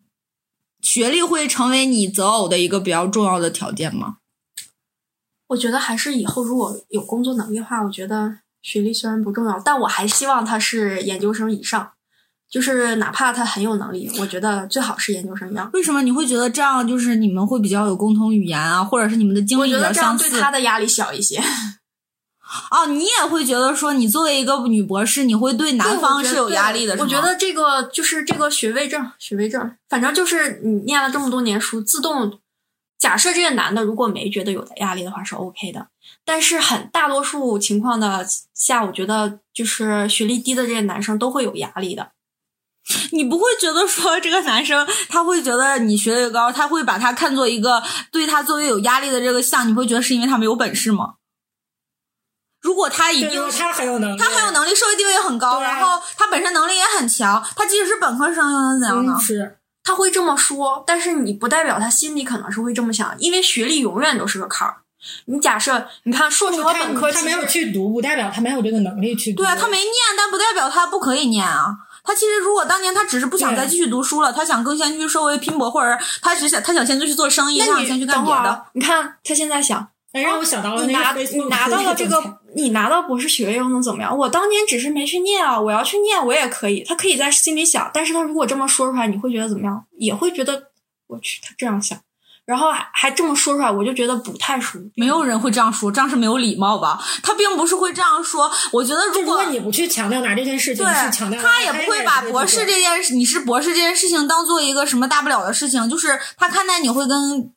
学历会成为你择偶的一个比较重要的条件吗？我觉得还是以后如果有工作能力的话，我觉得学历虽然不重要，但我还希望他是研究生以上，就是哪怕他很有能力，我觉得最好是研究生以上。为什么你会觉得这样就是你们会比较有共同语言啊，或者是你们的经历比我觉得这样较相似？对他的压力小一些。哦，你也会觉得说，你作为一个女博士，你会对男方是有压力的，我觉得这个就是这个学位证，学位证，反正就是你念了这么多年书，自动假设这个男的如果没觉得有压力的话是 OK 的，但是很大多数情况的下，我觉得就是学历低的这些男生都会有压力的。你不会觉得说这个男生他会觉得你学历高，他会把他看作一个对他作为有压力的这个项，你会觉得是因为他没有本事吗？如果他已对，经他很有能力，他很有能力，社会地位也很高，啊然后他本身能力也很强，他即使是本科生又能怎样呢他会这么说，但是你不代表他心里可能是会这么想，因为学历永远都是个坎儿。你假设你看硕士和本科，他没有去读，不代表他没有这个能力去读。对啊，他没念，但不代表他不可以念啊。他其实如果当年他只是不想再继续读书了，他想更先去社会拼搏，或者他只想他想先去做生意，他那你想先去干别的。啊，你看他现在想，哎，让我想到了你拿那个 Facebook 你拿到了这个，你拿到博士学位又能怎么样？我当年只是没去念啊，我要去念我也可以。他可以在心里想，但是他如果这么说出来，你会觉得怎么样？也会觉得我去，他这样想，然后还还这么说出来，我就觉得不太舒服。没有人会这样说，这样是没有礼貌吧？他并不是会这样说。我觉得如果如果你不去强调拿这件事情对是强调，他也不会把博士这。件事，你是博士这件事情当做一个什么大不了的事情，就是他看待你会跟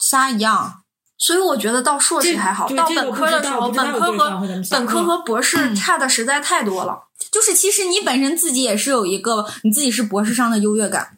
瞎一样。所以我觉得到硕士还好，到本科的时候，本科和本科和博嗯士差的实在太多了。就是其实你本身自己也是有一个你自己是博士上的优越感。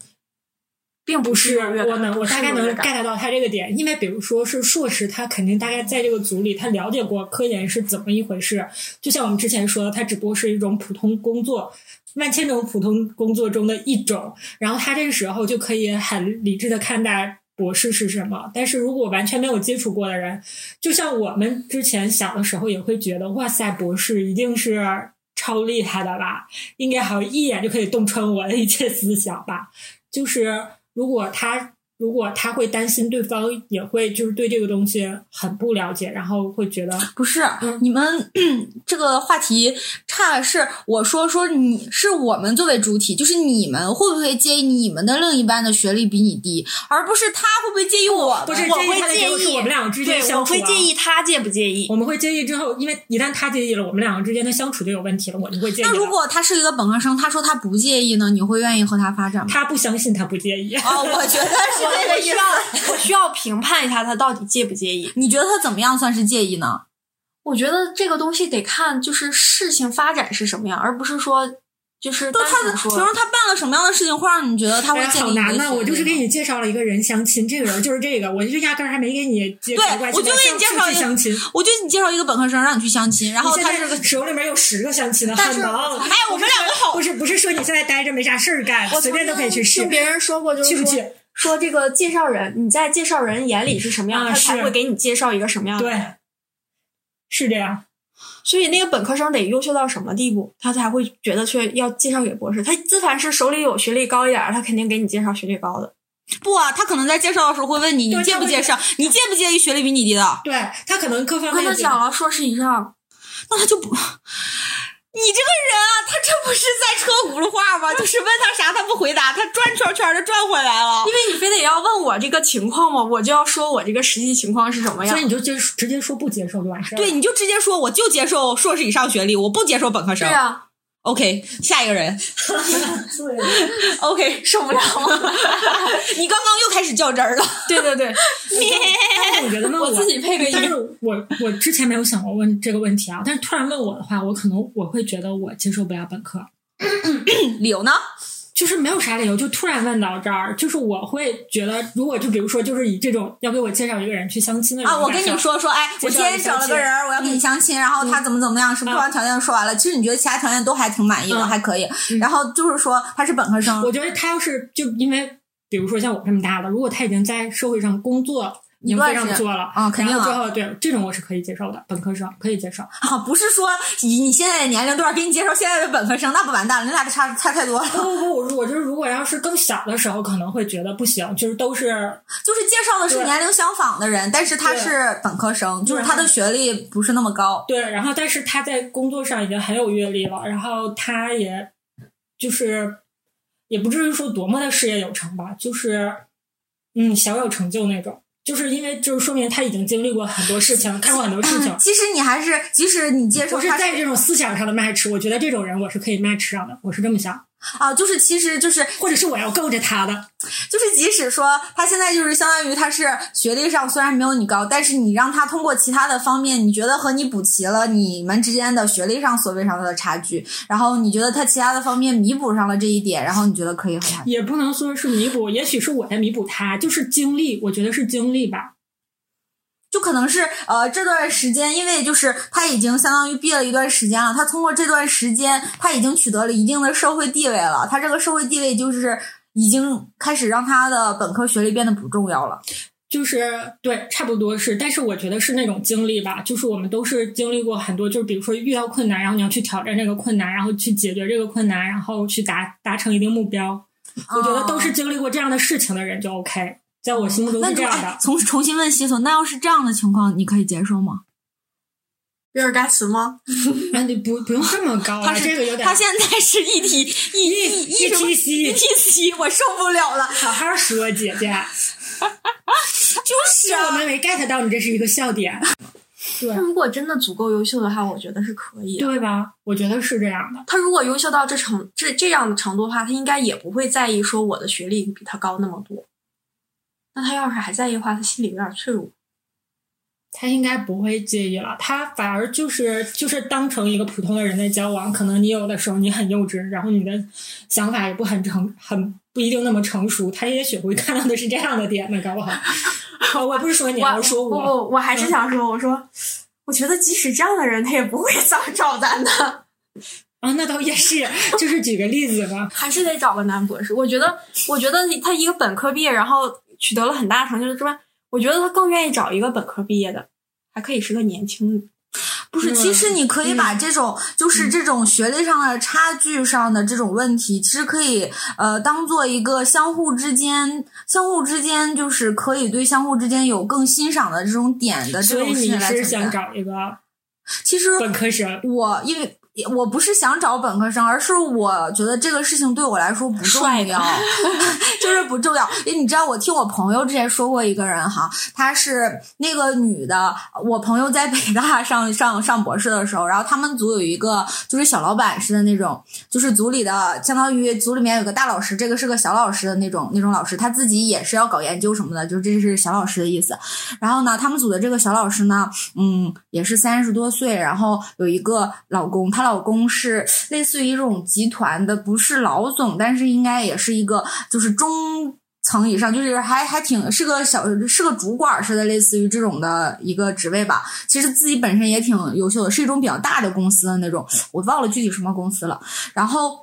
并不不是，我能，我大概能 get 到他这个点，因为比如说是硕士，他肯定大概在这个组里，他了解过科研是怎么一回事。就像我们之前说的，他只不过是一种普通工作，万千种普通工作中的一种。然后他这个时候就可以很理智的看待博士是什么。但是如果完全没有接触过的人，就像我们之前小的时候也会觉得，哇塞，博士一定是超厉害的吧，应该好像一眼就可以洞穿我的一切思想吧。就是如果他如果他会担心对方也会就是对这个东西很不了解，然后会觉得不是、嗯你们 这个话题差的是我说说你是我们作为主体，就是你们会不会介意你们的另一半的学历比你低，而不是他会不会介意我的？不是我会介意我们两个之间对，相处、啊，我会介意他介不介意。我们会介意之后，因为一旦他介意了，我们两个之间的相处就有问题了，我就会介意。那如果他是一个本科生，他说他不介意呢，你会愿意和他发展吗？他不相信他不介意，哦，我觉得是 这个意思。我需要我需要评判一下他到底介不介意。你觉得他怎么样算是介意呢？我觉得这个东西得看就是事情发展是什么样，而不是说就是单都他的，纯说他办了什么样的事情，会让你觉得他会介意好难呐！我就是给你介绍了一个人相亲，这个人就是这个，我就压根儿还没给你介对绍对，我就给你介绍一个相亲。我就给你介绍一个本科生，让你去相亲，然后他是个手里面有十个相亲的，但是很忙。哎我们两个好不是不是说你现在待着没啥事儿干，我随便都可以去试听。别人说过，就是说去不去？说这个介绍人，你在介绍人眼里是什么样，啊他才会给你介绍一个什么样的。对，是这样。所以那个本科生得优秀到什么地步，他才会觉得去要介绍给博士？他自凡是手里有学历高一点儿，他肯定给你介绍学历高的。不啊，他可能在介绍的时候会问你，你介不介绍？你介不介意学历比你低的？对他可能各方我跟他讲了硕士以上，那他就不。你这个人啊，他这不是在车轱辘话吗？就是问他啥他不回答，他转圈圈的转回来了因。为你非得要问我这个情况吗，我就要说我这个实际情况是什么样所以。你就接直接说不接受就完事。对，你就直接说，我就接受硕士以上学历，我不接受本科生。对啊，OK，下一个人。OK，受不了了。你刚刚又开始较真儿了。对对对，但是我觉得问我自己配个音但是我我之前没有想过问这个问题啊，但是突然问我的话，我可能我会觉得我接受不了本科，理由呢？就是没有啥理由，就突然问到这儿，就是我会觉得，如果就比如说，就是以这种要给我介绍一个人去相亲的人啊，我跟你说说，哎，我今天找了个人，我要跟你相亲，然后他怎么怎么样，是不嗯方条件说完了，其实你觉得其他条件都还挺满意的，嗯还可以。然后就是说他是本科生，我觉得他要是就因为，比如说像我这么大的，如果他已经在社会上工作。已经非常不错了啊肯定啊然后之后对这种我是可以接受的，本科生可以接受。啊，不是说以你现在的年龄段给你介绍现在的本科生，那不完蛋了，你俩差差太多了。不不不，我我就是如果要是更小的时候，可能会觉得不行，就是都是就是介绍的是年龄相仿的人，但是他是本科生，就是他的学历不是那么高。对，然后但是他在工作上已经很有阅历了，然后他也就是也不至于说多么的事业有成吧，就是嗯小有成就那种。就是因为就是说明他已经经历过很多事情，看过很多事情嗯，。其实你还是，即使你接受他我是在这种思想上的 match，我觉得这种人我是可以 match 上的，我是这么想，啊，就是其实就是或者是我要够着他的，就是，即使说他现在就是相当于他是学历上虽然没有你高，但是你让他通过其他的方面，你觉得和你补齐了你们之间的学历上所谓上的差距，然后你觉得他其他的方面弥补上了这一点，然后你觉得可以和他。也不能说是弥补，也许是我在弥补他，就是经历，我觉得是经历吧。就可能是呃这段时间，因为就是他已经相当于毕了一段时间了，他通过这段时间，他已经取得了一定的社会地位了，他这个社会地位就是已经开始让他的本科学历变得不重要了。就是对，差不多是，但是我觉得是那种经历吧，就是我们都是经历过很多，就是比如说遇到困难，然后你要去挑战这个困难，然后去解决这个困难，然后去达达成一定目标。我觉得都是经历过这样的事情的人就 OK，在我心目中是这样的。重重新问西索，那要是这样的情况，你可以接受吗？比尔盖茨吗？那 你不不用这么高啊，他是这个有点他现在是一体一一一什么 T C 一 T C，我受不了了。好好说，姐姐，就是啊，我们没 get 到你这是一个笑点，对他如果真的足够优秀的话，我觉得是可以的。对吧？我觉得是这样的。他如果优秀到这程这这样的程度的话，他应该也不会在意说我的学历比他高那么多。那他要是还在意的话，他心里有点脆弱。他应该不会介意了，他反而就是就是当成一个普通的人在交往。可能你有的时候你很幼稚，然后你的想法也不很成，很不一定那么成熟。他也许会看到的是这样的点呢，搞不好。哦我不是说你，我是说不我。不，我还是想说，我说，我觉得即使这样的人，他也不会找找咱的，啊，那倒也是，就是举个例子吧。还是得找个男博士。我觉得，我觉得他一个本科毕业，然后取得了很大的成就之外，我觉得他更愿意找一个本科毕业的，还可以是个年轻的。不是，其实你可以把这种、就是这种学历上的差距上的这种问题，其实可以呃当做一个相互之间、相互之间就是可以对相互之间有更欣赏的这种点的这种事情来是想。找一个其实本科生，我因为。我不是想找本科生，而是我觉得这个事情对我来说不重要，就是不重要。因为你知道，我听我朋友之前说过一个人哈，她是那个女的，我朋友在北大上上上博士的时候，然后他们组有一个就是小老板似的那种，就是组里的相当于组里面有个大老师，这个是个小老师的那种那种老师，他自己也是要搞研究什么的，就是这是小老师的意思。然后呢，他们组的这个小老师呢，嗯，也是三十多岁，然后有一个老公，她老公是类似于这种集团的，不是老总，但是应该也是一个就是中。层以上就是还还挺是个小是个主管似的，类似于这种的一个职位吧。其实自己本身也挺优秀的，是一种比较大的公司的那种，我忘了具体什么公司了。然后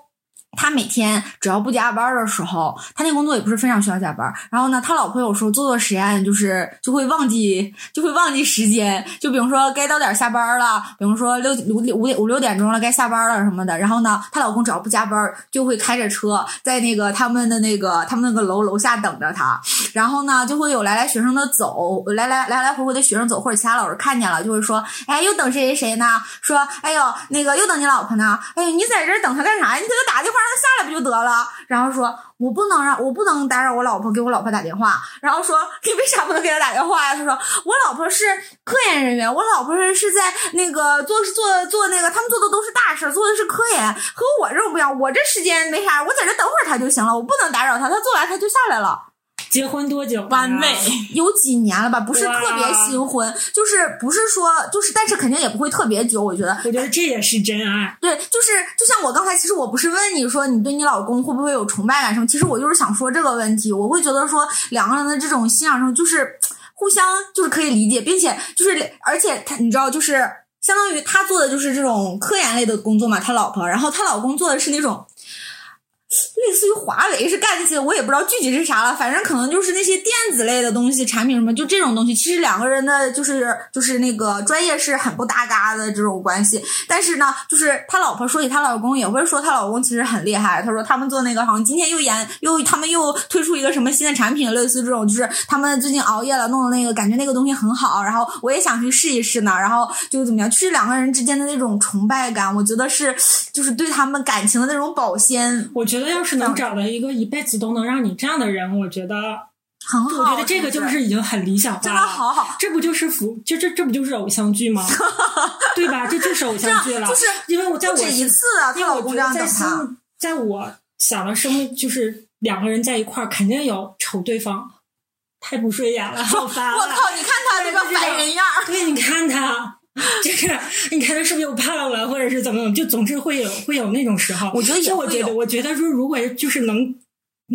他每天只要不加班的时候，他那工作也不是非常需要加班。然后呢，他老婆有时候做做实验，就是就会忘记，就会忘记时间。就比如说该到点下班了，比如说六五五点五六点钟了，该下班了什么的。然后呢，她老公只要不加班，就会开着车在那个他们的那个他们那个楼楼下等着他。然后呢，就会有来来学生的走，来来来来回回的学生走，或者其他老师看见了，就会说，哎，又等谁谁谁呢？说，哎呦，那个又等你老婆呢？哎，你在这等她干啥呀？你给他打电话让他下来不就得了？然后说。我不能让我不能打扰我老婆给我老婆打电话，然后说你为啥不能给他打电话呀？他说我老婆是科研人员，我老婆是是在那个做做做那个他们做的都是大事，做的是科研，和我这种不一样，我这时间没啥，我在这等会儿她就行了，我不能打扰他，他做完他就下来了。结婚多久？完美。有几年了吧，不是特别新婚，就是不是说就是，但是肯定也不会特别久，我觉得。我觉得这也是真爱。对，就是就像我刚才，其实我不是问你说你对你老公会不会有崇拜感什么，其实我就是想说这个问题，我会觉得说两个人的这种欣赏上就是互相就是可以理解，并且就是而且他你知道就是相当于他做的就是这种科研类的工作嘛，他老婆，然后她老公做的是那种。类似于华为是干那些，我也不知道具体是啥了，反正可能就是那些电子类的东西、产品什么，就这种东西。其实两个人的就是就是那个专业是很不搭嘎的这种关系。但是呢，就是他老婆说起她老公，也会说她老公其实很厉害。他说他们做那个好像今天又研又他们又推出一个什么新的产品，类似这种，就是他们最近熬夜了，弄的那个感觉那个东西很好，然后我也想去试一试呢。然后就怎么样，就是两个人之间的那种崇拜感，我觉得是就是对他们感情的那种保鲜。我觉得要是能找到一个一辈子都能让你这样的人，我觉得，很好，我觉得这个就是已经很理想化了。真的好好，这不就是服？这这这不就是偶像剧吗？对吧？这就是偶像剧了。就是因为我在我一次啊，因为我觉得在等她。心，在我想的生命，就是两个人在一块儿，肯定有瞅对方太不顺眼了，好。我靠！你看他那个烦人样儿，对，你看他，就是你看他是不是又胖了，或者是怎么，就总之会有会有那种时候。我觉得也我觉得，我觉得说，如果就是能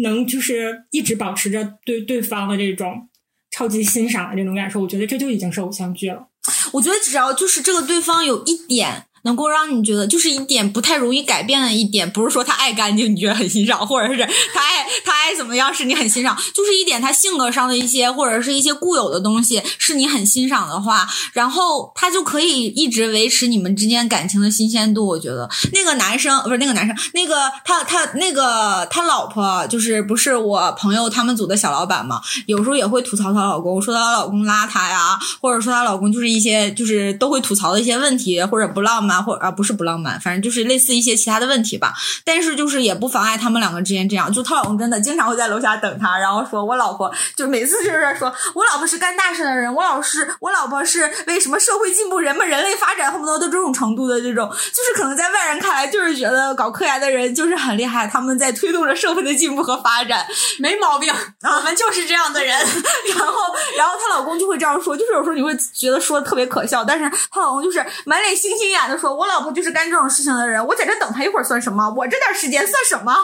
能就是一直保持着对对方的这种超级欣赏的这种感受，我觉得这就已经是偶像剧了。我觉得只要就是这个对方有一点能够让你觉得，就是一点不太容易改变的一点，不是说他爱干净你觉得很欣赏，或者是他爱他爱怎么样是你很欣赏，就是一点他性格上的一些或者是一些固有的东西是你很欣赏的话，然后他就可以一直维持你们之间感情的新鲜度。我觉得那个男生不是那个男生，那个他他那个他老婆就是不是我朋友他们组的小老板嘛，有时候也会吐槽她老公，说她老公邋遢呀，或者说她老公就是一些就是都会吐槽的一些问题，或者不浪漫，或者啊不是不浪漫，反正就是类似一些其他的问题吧。但是就是也不妨碍他们两个之间这样，就她老公真的经常会在楼下等她，然后说我老婆就每次就是说我老婆是干大事的人，我老师我老婆是为什么社会进步、人们人类发展恨不得到这种程度的这种，就是可能在外人看来就是觉得搞科研的人就是很厉害，他们在推动着社会的进步和发展。没毛病，啊我们就是这样的人。然后，然后她老公就会这样说，就是有时候你会觉得说的特别可笑，但是她老公就是满脸星星眼的：“我老婆就是干这种事情的人，我在这等她一会儿算什么？我这点时间算什么？”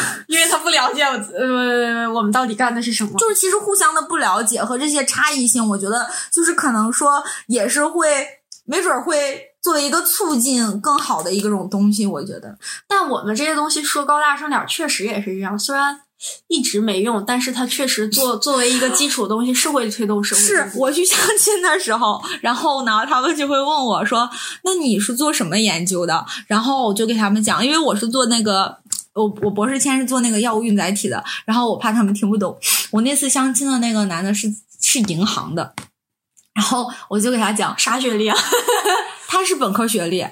因为他不了解我，呃，我们到底干的是什么。就是其实互相的不了解和这些差异性，我觉得就是可能说也是会，没准会作为一个促进更好的一个种东西。我觉得，但我们这些东西说高大上点儿，确实也是这样。虽然一直没用，但是它确实作 作为一个基础的东西是会推动社会是我去相亲的时候，然后呢，他们就会问我说：“那你是做什么研究的？”然后我就给他们讲，因为我是做那个。我我博士签是做那个药物运载体的，然后我怕他们听不懂。我那次相亲的那个男的是是银行的，然后我就给他讲，啥学历啊？他是本科学历，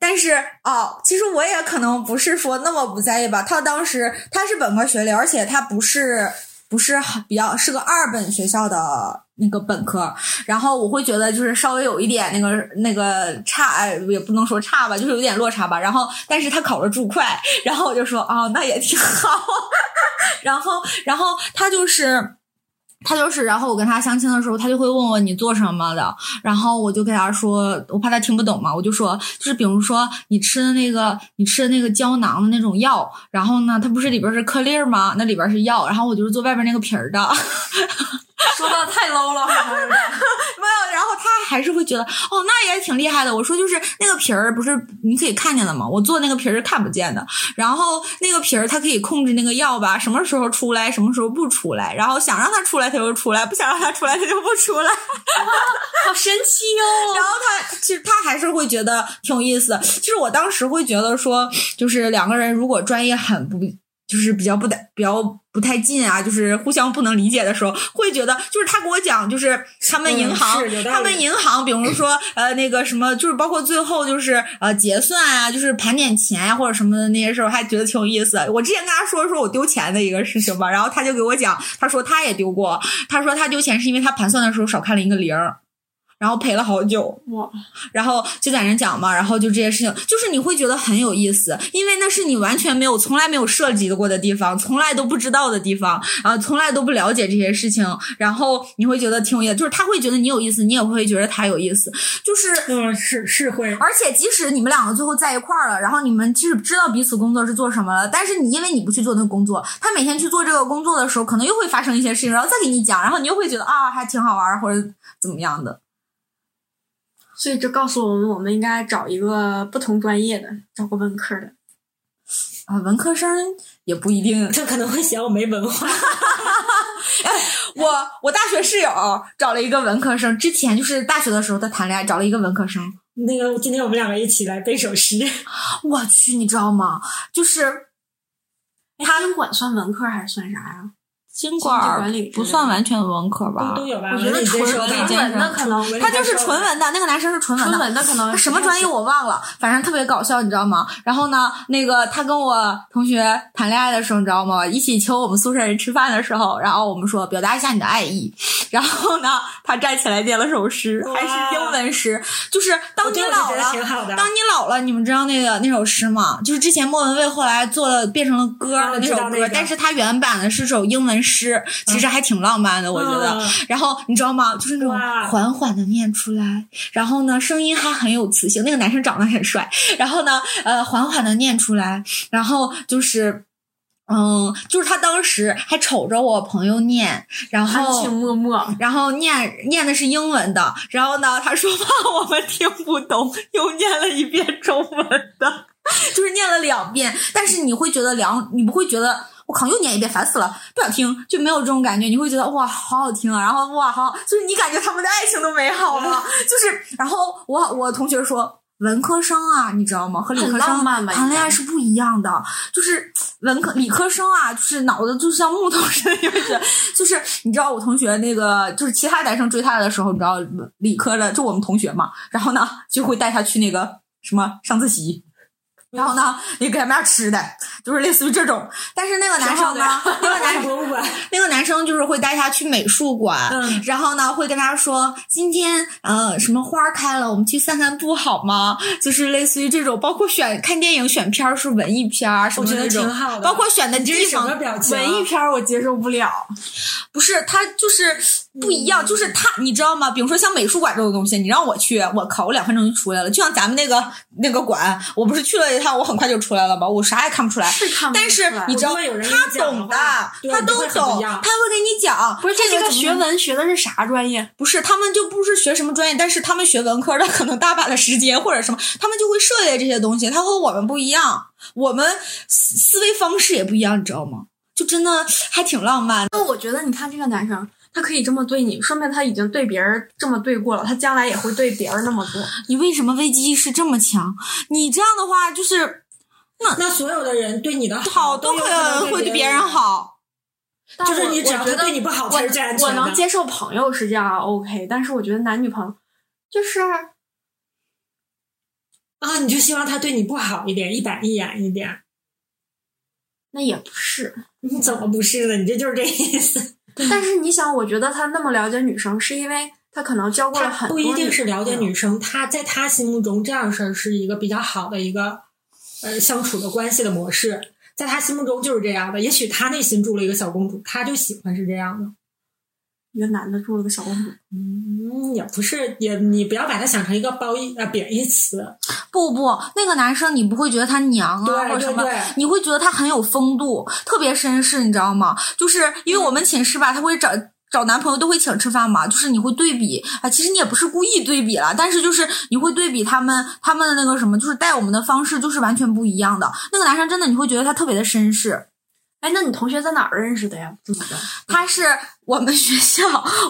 但是哦，其实我也可能不是说那么不在意吧。他当时他是本科学历，而且他不是不是比较是个二本学校的那个本科，然后我会觉得就是稍微有一点那个那个差，哎也不能说差吧，就是有点落差吧。然后但是他考了注会，然后我就说哦，那也挺好。然后然后他就是。他就是，然后我跟他相亲的时候，他就会问我你做什么的，然后我就给他说，我怕他听不懂嘛，我就说，就是比如说你吃的那个，你吃的那个胶囊的那种药，然后呢，它不是里边是颗粒儿吗？那里边是药，然后我就是做外边那个皮儿的，说的太 low 了，没有，然后他还是会觉得，哦，那也挺厉害的。我说就是那个皮儿不是你可以看见的吗？我做那个皮儿是看不见的，然后那个皮儿它可以控制那个药吧，什么时候出来，什么时候不出来，然后想让它出来它就出来，不想让它出来它就不出来。好神奇哟、然后他其实他还是会觉得挺有意思。其实我当时会觉得说，就是两个人如果专业很不。就是比较不太比较不太近啊，就是互相不能理解的时候，会觉得就是他给我讲，就是他们银行，他们银行，比如说呃那个什么，就是包括最后就是呃结算啊，就是盘点钱呀、或者什么的那些事儿，还觉得挺有意思。我之前跟他说说我丢钱的一个事情吧，然后他就给我讲，他说他也丢过，他说他丢钱是因为他盘算的时候少看了一个零儿。然后陪了好久，哇，然后就在那讲嘛，然后就这些事情，就是你会觉得很有意思，因为那是你完全没有、从来没有涉及过的地方，从来都不知道的地方，然啊，从来都不了解这些事情，然后你会觉得挺有意思，就是他会觉得你有意思，你也会觉得他有意思，就是嗯，是是会，而且即使你们两个最后在一块儿了，然后你们其实知道彼此工作是做什么了，但是你因为你不去做那个工作，他每天去做这个工作的时候，可能又会发生一些事情，然后再给你讲，然后你又会觉得啊，还挺好玩或者怎么样的。所以这告诉我们，我们应该找一个不同专业的，找个文科的。啊，文科生也不一定。他可能会嫌我没文化。我我大学室友找了一个文科生，之前就是大学的时候他谈恋爱找了一个文科生。那个今天我们两个一起来背首诗，我去，你知道吗？就是他经管算文科还是算啥呀？经经管不算完全文科吧都？都有吧？我觉得纯文的可能他就是纯文的，那个男生是纯文的。纯文的可能他什么专业我忘了，反正特别搞笑，你知道吗？然后呢，那个他跟我同学谈恋爱的时候，你知道吗？一起求我们宿舍人吃饭的时候，然后我们说表达一下你的爱意，然后呢，他站起来念了首诗，还是英文诗，就是当你老了。当你老了，你们知道那个那首诗吗？就是之前莫文蔚后来做了变成了歌那首歌，但是他原版的是首英文诗，其实还挺浪漫的，我觉得。嗯然后你知道吗？就是那种缓缓的念出来，然后呢，声音还很有磁性。那个男生长得很帅，然后呢，呃，缓缓的念出来，然后就是。嗯，就是他当时还瞅着我朋友念，然含后情脉脉。然后念念的是英文的，然后呢，他说怕我们听不懂，又念了一遍中文的，就是念了两遍。但是你会觉得两，你不会觉得我靠又念一遍烦死了，不想听，就没有这种感觉。你会觉得哇好好听啊，然后哇好，就是你感觉他们的爱情都美好了，就是。然后我我同学说。文科生啊，你知道吗？和理科很浪生漫吧谈恋爱是不一样的，就是文科理科生啊，就是脑子就像木头似的，你会觉得，就是你知道我同学那个，就是其他男生追她的时候，你知道理科的就我们同学嘛，然后呢就会带她去那个什么上自习。然后呢，也给他们点吃的，就是类似于这种。但是那个男生呢，那个男博物馆，那个男生就是会带他去美术馆，嗯然后呢会跟他说，今天呃什么花开了，我们去散散步好吗？就是类似于这种，包括选看电影选片儿是文艺片儿什我觉得么那种挺，好的。包括选的这方？文艺片儿我接受不了，不是，他就是不一样，就是他，你知道吗？比如说像美术馆这种东西，你让我去，我靠，我两分钟就出来了。就像咱们那个那个馆，我不是去了一趟，我很快就出来了吗？我啥也看不出来。是看不但是你知道，他懂的，他都懂，他会给你讲。不是他这个学文学的是啥专业？不是，他们就不是学什么专业，但是他们学文科的可能大把的时间或者什么，他们就会涉猎这些东西。他和我们不一样，我们思思维方式也不一样，你知道吗？就真的还挺浪漫的。那我觉得，你看这个男生，他可以这么对你，说明他已经对别人这么对过了，他将来也会对别人那么做。你为什么危机意识这么强？你这样的话就是那那所有的人对你的好都都有可能会会对别别人。好。就是你只要他对你不好我我能接受朋友是这样 OK，但是我觉得男女朋友就是啊，你就希望他对你不好一点，一板一眼一点。那也不是。你怎么不是呢？你这就是这意思。但是你想，我觉得他那么了解女生，是因为他可能交过了很多不一定是了解女生，他在他心目中这样事儿是一个比较好的一个呃相处的关系的模式，在他心目中就是这样的。也许他内心住了一个小公主，他就喜欢是这样的。一个男的住了个小公主，嗯，也不是，也你不要把它想成一个褒义呃贬义词。不不，那个男生你不会觉得他娘啊，对或者什么你会觉得他很有风度，特别绅士，你知道吗？就是因为我们寝室吧，他会找。找男朋友都会请吃饭嘛，就是你会对比啊，其实你也不是故意对比了，但是就是你会对比他们他们的那个什么，就是带我们的方式就是完全不一样的。那个男生真的你会觉得他特别的绅士，哎，那你同学在哪儿认识的呀？怎么的，他是我们学校，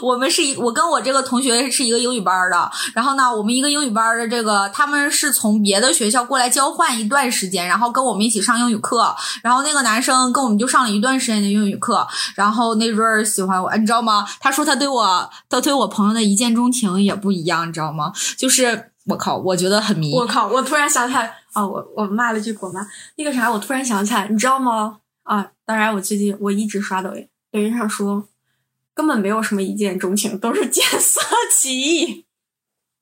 我们是一，我跟我这个同学是一个英语班的。然后呢，我们一个英语班的这个，他们是从别的学校过来交换一段时间，然后跟我们一起上英语课。然后那个男生跟我们就上了一段时间的英语课。然后那阵儿喜欢我，你知道吗？他说他对我，他对我朋友的一见钟情也不一样，你知道吗？就是我靠，我觉得很迷。我靠！我突然想起来啊，我我骂了句国骂，那个啥，我突然想起来，你知道吗？啊，当然，我最近我一直刷抖音，抖音上说根本没有什么一见钟情，都是见色 起意。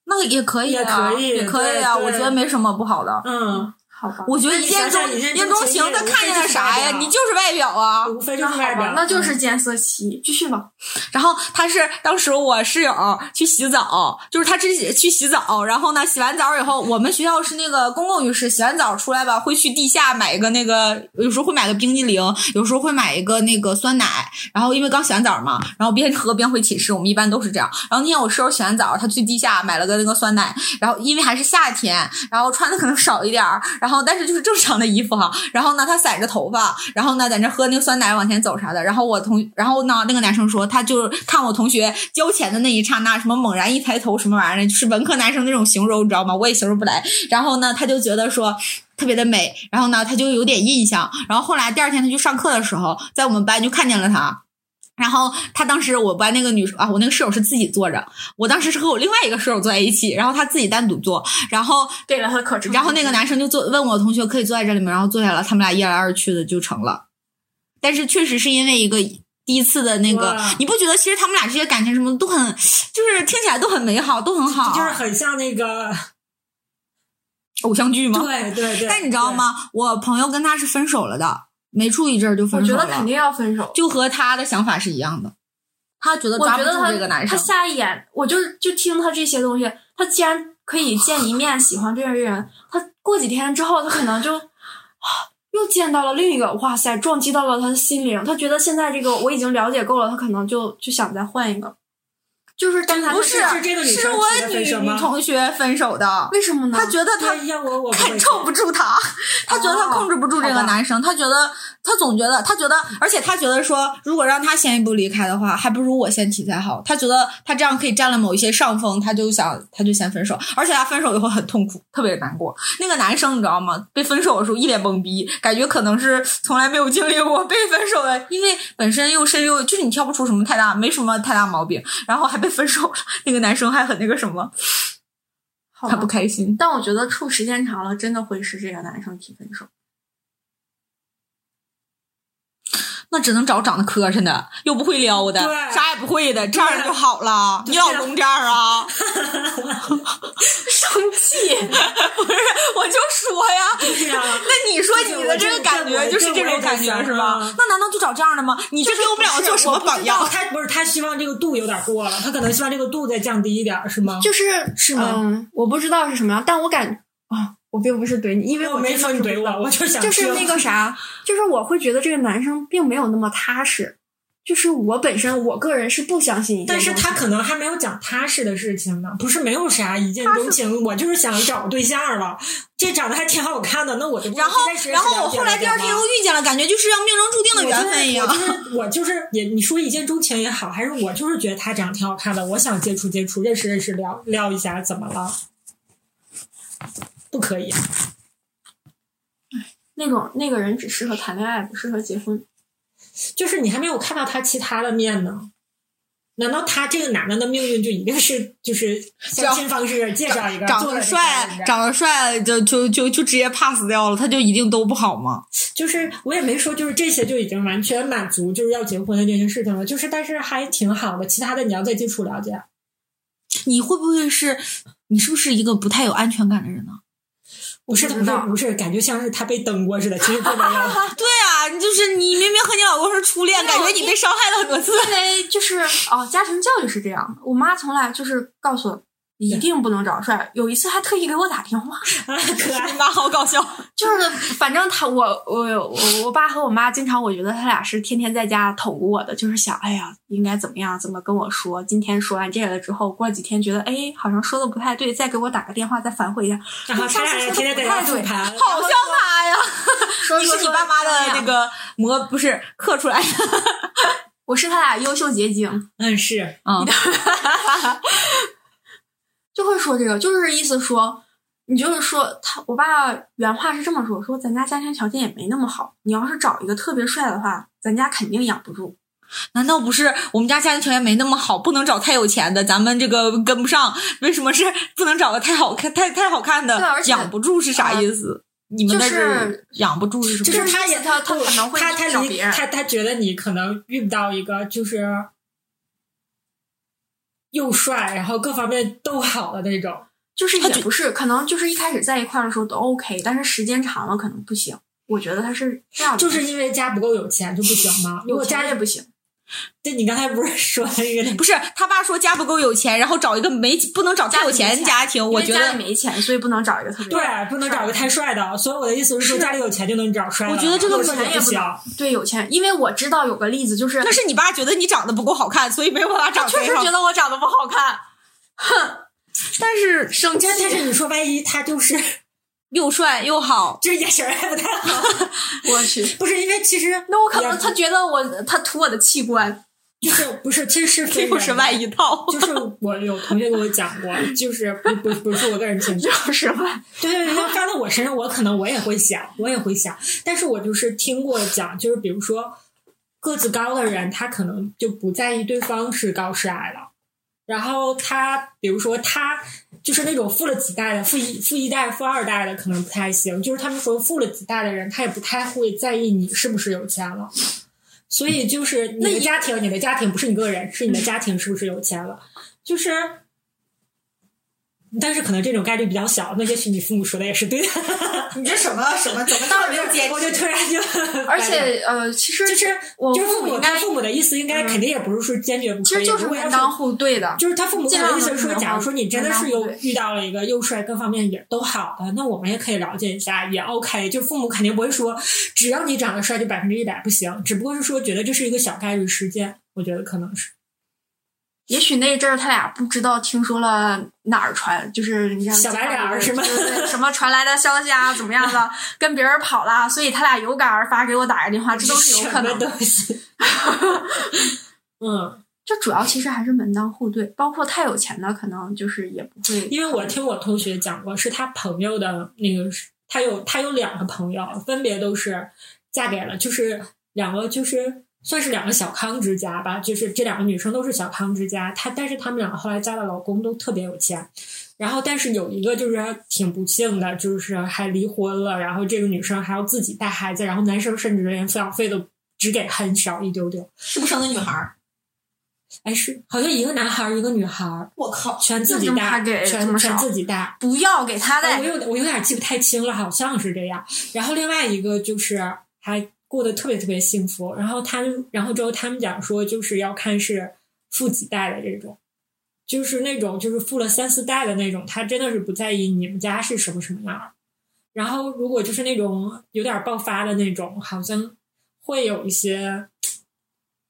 那个也可以啊，也可以也可以啊，我觉得没什么不好的。嗯，好吧，我觉得一见钟一见钟情，他看见了啥呀？你就是外表啊。无非就那好吧是外表，，那就是见色起意。继续吧。然后他是当时我室友去洗澡，就是他之前去洗澡，然后呢洗完澡以后，我们学校是那个公共浴室，洗完澡出来吧会去地下买一个那个，有时候会买个冰激凌，有时候会买一个那个酸奶，然后因为刚洗完澡嘛，然后边喝边回寝室，我们一般都是这样。然后那天我室友洗完澡，他去地下买了个那个酸奶，然后因为还是夏天，然后穿的可能少一点儿，然后然后但是就是正常的衣服哈。然后呢，他散着头发，然后呢在那喝那个酸奶往前走啥的。然后我同，然后呢那个男生说，他就看我同学交钱的那一刹那，什么猛然一抬头什么玩意儿，就是文科男生那种形容，你知道吗？我也形容不来。然后呢，他就觉得说。特别的美，然后呢，他就有点印象。然后后来第二天他去上课的时候，在我们班就看见了他。然后他当时我班那个女生啊，我那个室友是自己坐着，我当时是和我另外一个室友坐在一起，然后他自己单独坐，然后对了，他可。然后那个男生就坐问我同学可以坐在这里吗？然后坐下了，他们俩一来二去的就成了。但是确实是因为一个第一次的那个，你不觉得其实他们俩这些感情什么的都很，就是听起来都很美好，都很好，就是很像那个，偶像剧吗？对对对。但你知道吗？我朋友跟他是分手了的，没处一阵儿就分手了，觉得肯定要分手。就和他的想法是一样的。他觉得抓不住这个男生，下一眼，我就就听他这些东西，他既然可以见一面喜欢这个人，他过几天之后，他可能就啊又见到了另一个，哇塞，撞击到了他的心灵。他觉得现在这个我已经了解够了，他可能就就想再换一个。就是跟他不是是这个女生是我女女同学分手的。为什么呢？他觉得他看臭不住他，他觉得他控制不住这个男生，他觉得他总觉得他觉得，而且他觉得说，如果让他先一步离开的话，还不如我先提才好。他觉得他这样可以占了某一些上风，他就想他就先分手，而且他分手以后很痛苦，特别难过。那个男生你知道吗？被分手的时候一脸懵逼，感觉可能是从来没有经历过被分手的，因为本身又深又就是你挑不出什么太大，没什么太大毛病，然后还被 分手了，那个男生还很那个什么，他不开心。但我觉得处时间长了，真的会是这个男生提分手。那只能找长得磕碜的，又不会撩的，对啥也不会的，这样就好了。你老公这样啊？生气，不是，我就说呀。对呀。那你说你的这个感觉就是这种感觉是吧？那难道就找这样的吗？你这给我们两个做什么榜样？他不是他希望这个度有点过了，他可能希望这个度再降低一点，是吗？就是是吗嗯，我不知道是什么样，但我感啊，我并不是怼你，因为我没说你怼我，我就想就是那个啥，就是我会觉得这个男生并没有那么踏实，就是我本身我个人是不相信一见但是他可能还没有讲踏实的事情呢，不是没有啥一见钟情，我就是想找个对象了，这长得还挺好看的，那我就然后然后我后来第二天又遇见了，感觉就是要命中注定的缘分一样我。就是我就是也你说一见钟情也好，还是我就是觉得他长得挺好看的，我想接触接触，认识认识，聊聊一下，怎么了？不可以，那种那个人只适合谈恋爱，不适合结婚。就是你还没有看到他其他的面呢。难道他这个男的的命运就一定是就是相亲方式介绍一个长得帅，长得帅就就就就直接 pass 掉了，他就一定都不好吗？就是我也没说，就是这些就已经完全满足就是要结婚的这些事情了，就是但是还挺好的，其他的你要再接触了解。你会不会是你是不是一个不太有安全感的人呢？不是不是不是，感觉像是他被蹬过似的，其实并没有。对啊，就是你明明和你老公是初恋，感觉你被伤害了很多次。因为就是哦，家庭教育是这样，我妈从来就是告诉我。一定不能找帅。有一次还特意给我打电话，啊，可爱你妈 好搞笑。就是反正他我我我我爸和我妈经常，我觉得他俩是天天在家捅咕我的，就是想哎呀应该怎么样，怎么跟我说。今天说完这个了之后，过几天觉得哎好像说的不太对，再给我打个电话再反悔一下。然后他俩天天在家复盘，好像他呀，说你是你爸妈的那个模不是刻出来的。我是他俩优秀结晶，嗯是，嗯，就会说这个，就是意思说，你就是说他，我爸原话是这么说，说咱家家庭条件也没那么好，你要是找一个特别帅的话，咱家肯定养不住。难道不是我们家家庭条件没那么好，不能找太有钱的，咱们这个跟不上？为什么是 不能找个太好看、太太好看的？养不住是啥意思？你们那就是养不住是什么？就是就是他也他他可能会他他理找别人他他觉得你可能遇不到一个就是又帅，然后各方面都好的那种。就是也不是，可能就是一开始在一块儿的时候都 OK，但是时间长了可能不行。我觉得他是这样，就是因为家不够有钱就不行吗？如有果家钱也不行。对你刚才不是说那个不是他爸说家不够有钱，然后找一个没不能找太有钱家庭，我觉得家里得没钱，所以不能找一个特别对，不能找个太帅的。所以我的意思是说，家里有钱就能找帅的。我觉得这个或者说也不行。钱也不能对有钱，因为我知道有个例子，就是那是你爸觉得你长得不够好看，所以没有办法找确实觉得我长得不好看，哼 但是生气但。但是你说万一他就是又帅又好，就是眼神儿还不太好，我去，不是因为其实那我可能他觉得我他图我的器官，就是不是其实是又是外一套。就是我有同学跟我讲过，就是不不不是我个人情绪，就是外对对对，要发到我身上，我可能我也会想，我也会想，但是我就是听过讲，就是比如说个子高的人，他可能就不在意对方是高是矮了，然后他比如说他就是那种富了几代的富一富一代、富二代的可能不太行，就是他们说富了几代的人，他也不太会在意你是不是有钱了。所以就是你的家庭，你的家庭不是你个人，是你的家庭是不是有钱了？就是，但是可能这种概率比较小。那也许你父母说的也是对的。你这什么什么怎么到没有坚我就突然就，而且呃，其实就是我就是父母应该他父母的意思应该嗯肯定也不是说坚决不可以，其实就是门当户对的，就是他父母可能意思是说，假如说你真的是有门当户对遇到了一个又帅各方面也都好的，那我们也可以了解一下，也 OK。就父母肯定不会说只要你长得帅就百分之一百不行，只不过是说觉得这是一个小概率事件，我觉得可能是也许那阵儿他俩不知道听说了哪儿传，就是你像小白脸儿是吗什么传来的消息啊，怎么样的，跟别人跑了，所以他俩有感而发给我打个电话，这都是有可能的。东西。嗯，这主要其实还是门当户对，包括太有钱的，可能就是也不会。因为我听我同学讲过，是他朋友的那个，他有他有两个朋友，分别都是嫁给了，就是两个就是算是两个小康之家吧，就是这两个女生都是小康之家，她但是她们两个后来嫁的老公都特别有钱，然后但是有一个就是挺不幸的，就是还离婚了，然后这个女生还要自己带孩子，然后男生甚至连抚养费都只给很少一丢丢，是不生的女孩儿？哎是好像一个男孩儿一个女孩儿，我靠！全自己带给，全全自己带。不要给他哎带我，有我有点记不太清了，好像是这样。然后另外一个就是还过得特别特别幸福。然后他们，然后之后他们讲说，就是要看是富几代的这种，就是那种就是富了三四代的那种，他真的是不在意你们家是什么什么样。然后如果就是那种有点爆发的那种，好像会有一些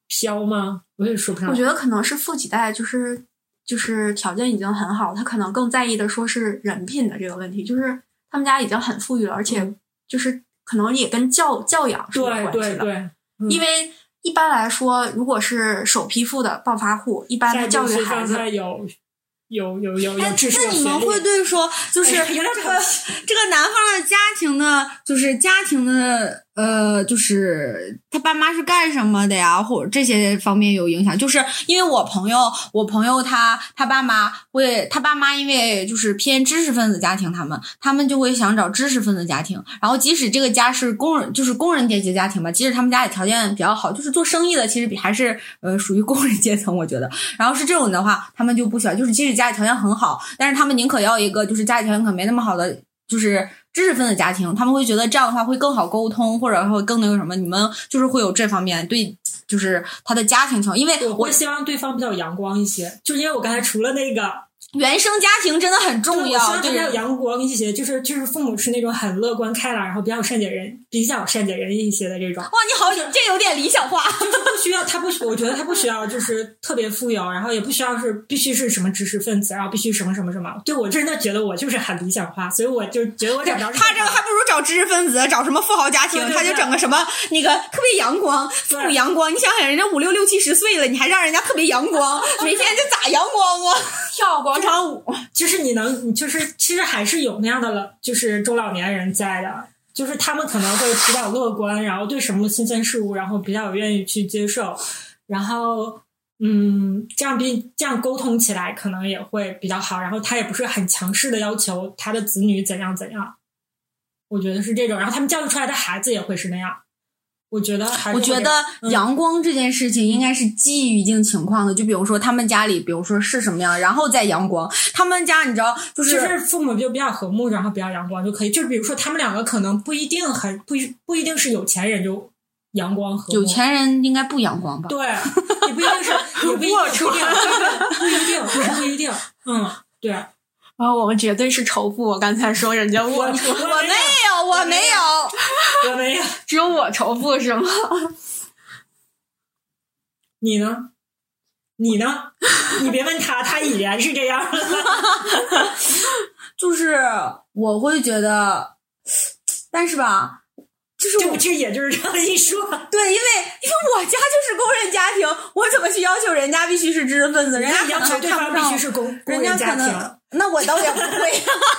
飘吗？我也说不上来。我觉得可能是富几代，就是就是条件已经很好，他可能更在意的说是人品的这个问题，就是他们家已经很富裕了，而且就是可能也跟教教养是有关系的。对对，嗯因为一般来说，如果是首批复的暴发户，一般的教育孩子有有有有哎有知识，那你们会对说，就是这个 这个男方的家庭的，就是家庭的，呃，就是他爸妈是干什么的呀，或者这些方面有影响？就是因为我朋友，我朋友他他爸妈会，他爸妈因为就是偏知识分子家庭，他们他们就会想找知识分子家庭，然后即使这个家是工人，就是工人阶级家庭吧，即使他们家里条件比较好，就是做生意的，其实比还是呃属于工人阶层，我觉得。然后是这种的话，他们就不喜欢，就是即使家里条件很好，但是他们宁可要一个就是家里条件可没那么好的，就是知识分子家庭，他们会觉得这样的话会更好沟通，或者会更那个什么。你们就是会有这方面对，就是他的家庭情况，因为我我希望对方比较阳光一些，就是因为我刚才除了那个原生家庭真的很重对我希要，对望他比较阳光一些，就是就是父母是那种很乐观开朗，然后比较善解人比较善解人意一些的这种。哇，你好，这有点理想化。就是不需要，他不，我觉得他不需要，就是特别富有，然后也不需要是必须是什么知识分子，然后必须什么什么什么。对我真的觉得我就是很理想化，所以我就觉得我找不着他这个还不如找知识分子，找什么富豪家庭，对对他就整个什么那个特别阳光，父母阳光。你想想，人家五六六七十岁了，你还让人家特别阳光，每天就咋阳光啊？跳广场舞，就是你能，就是其实还是有那样的了，就是中老年人在的，就是他们可能会比较乐观，然后对什么新鲜事物，然后比较愿意去接受，然后嗯，这样比这样沟通起来可能也会比较好，然后他也不是很强势的要求他的子女怎样怎样，我觉得是这种，然后他们教育出来的孩子也会是那样，我觉得还是我觉得嗯阳光这件事情应该是基于一定情况的，就比如说他们家里，比如说是什么样，然后再阳光。他们家你知道，就就是是父母就比较和睦，然后比较阳光就可以。就比如说他们两个可能不一定很不一不一定是有钱人就阳光和睦有钱人应该不阳光吧？对，也不一定是，也不一定，不一定，不一定，不一定。嗯，对，然后我们绝对是仇富。我刚才说人家龌龊，我没有，我没有。我没有。只有我仇富是吗？你呢？你呢？你别问他，他已然是这样了。就是我会觉得，但是吧，就是我就其实也就是这样一说。对，因为因为我家就是工人家庭，我怎么去要求人家必须是知识分子？人家可能还你要求对看不上方必须是工工人家庭。能，那我倒也不会，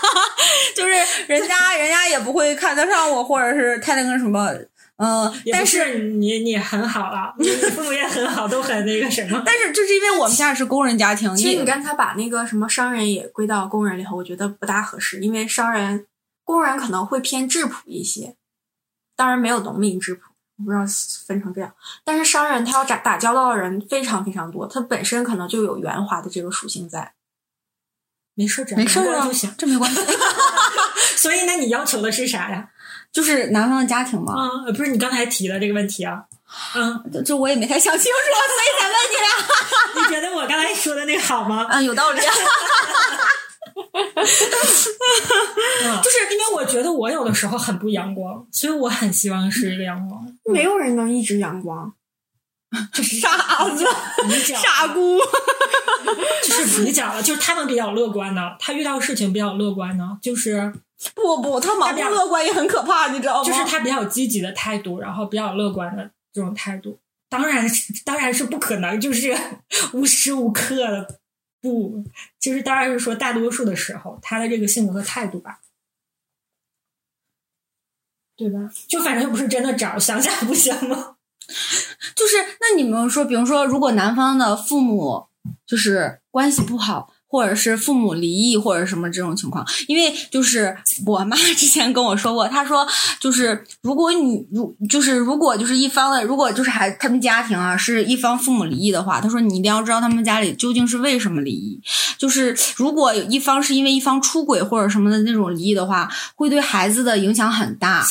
就是人家人家也不会看得上我，或者是太那个什么，嗯、但是是你你很好了，你父母也很好，都很那个什么。但是就是因为我们家也是工人家庭，其实你刚才把那个什么商人也归到工人里头，我觉得不大合适，因为商人、工人可能会偏质朴一些，当然没有农民质朴，我不知道分成这样。但是商人他要打打交道的人非常非常多，他本身可能就有圆滑的这个属性在。没事，没事啊就行。这没关系，所以，那你要求的是啥呀？就是男方的家庭吗，啊、不是你刚才提的这个问题啊。嗯，就就我也没太想清楚，所以才问你俩。你觉得我刚才说的那个好吗？嗯，有道理。嗯，就是因为我觉得我有的时候很不阳光，所以我很希望是一个阳光。没有人能一直阳光，傻子，傻姑。就是比较了，就是他们比较乐观的，他遇到事情比较乐观呢，就是不不，他盲目乐观也很可怕，你知道吗？就是他比较积极的态度，然后比较乐观的这种态度。当然是，当然是不可能，就是 无时无刻的不，其实当然是说大多数的时候，他的这个性格和态度吧，对吧？就反正又不是真的找，想想不行吗？就是那你们说，比如说，如果男方的父母就是关系不好，或者是父母离异，或者什么这种情况，因为就是我妈之前跟我说过，她说就是如果你如就是如果就是一方的，如果就是孩他们家庭啊是一方父母离异的话，她说你一定要知道他们家里究竟是为什么离异，就是如果有一方是因为一方出轨或者什么的那种离异的话，会对孩子的影响很大。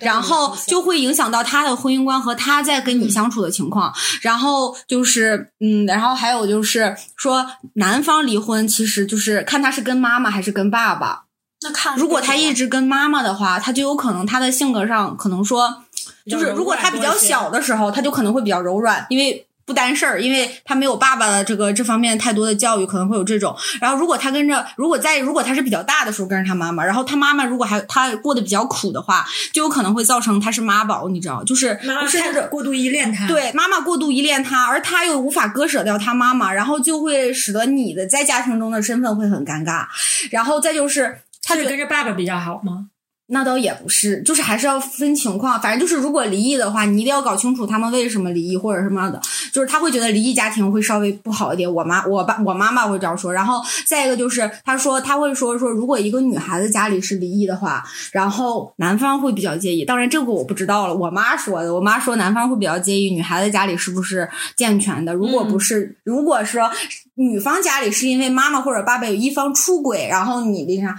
然后就会影响到他的婚姻观和他在跟你相处的情况。然后就是，嗯，然后还有就是说，男方离婚其实就是看他是跟妈妈还是跟爸爸。那看如果他一直跟妈妈的话，他就有可能他的性格上可能说，就是如果他比较小的时候，他就可能会比较柔软，因为不担事儿，因为他没有爸爸的这个这方面太多的教育，可能会有这种。然后如果他跟着，如果在如果他是比较大的时候跟着他妈妈，然后他妈妈如果还他过得比较苦的话，就有可能会造成他是妈宝，你知道，就是妈妈不是过度依恋他，，对，妈妈过度依恋他，而他又无法割舍掉他妈妈，然后就会使得你的在家庭中的身份会很尴尬。然后再就是，他觉得跟着爸爸比较好吗？那倒也不是，就是还是要分情况。反正就是，如果离异的话，你一定要搞清楚他们为什么离异或者什么样的。就是他会觉得离异家庭会稍微不好一点。我妈、我爸、我妈妈会这样说。然后再一个就是，他说他会说说，如果一个女孩子家里是离异的话，然后男方会比较介意。当然这个我不知道了，我妈说的。我妈说男方会比较介意女孩子家里是不是健全的。如果不是，如果说女方家里是因为妈妈或者爸爸有一方出轨，然后你那啥。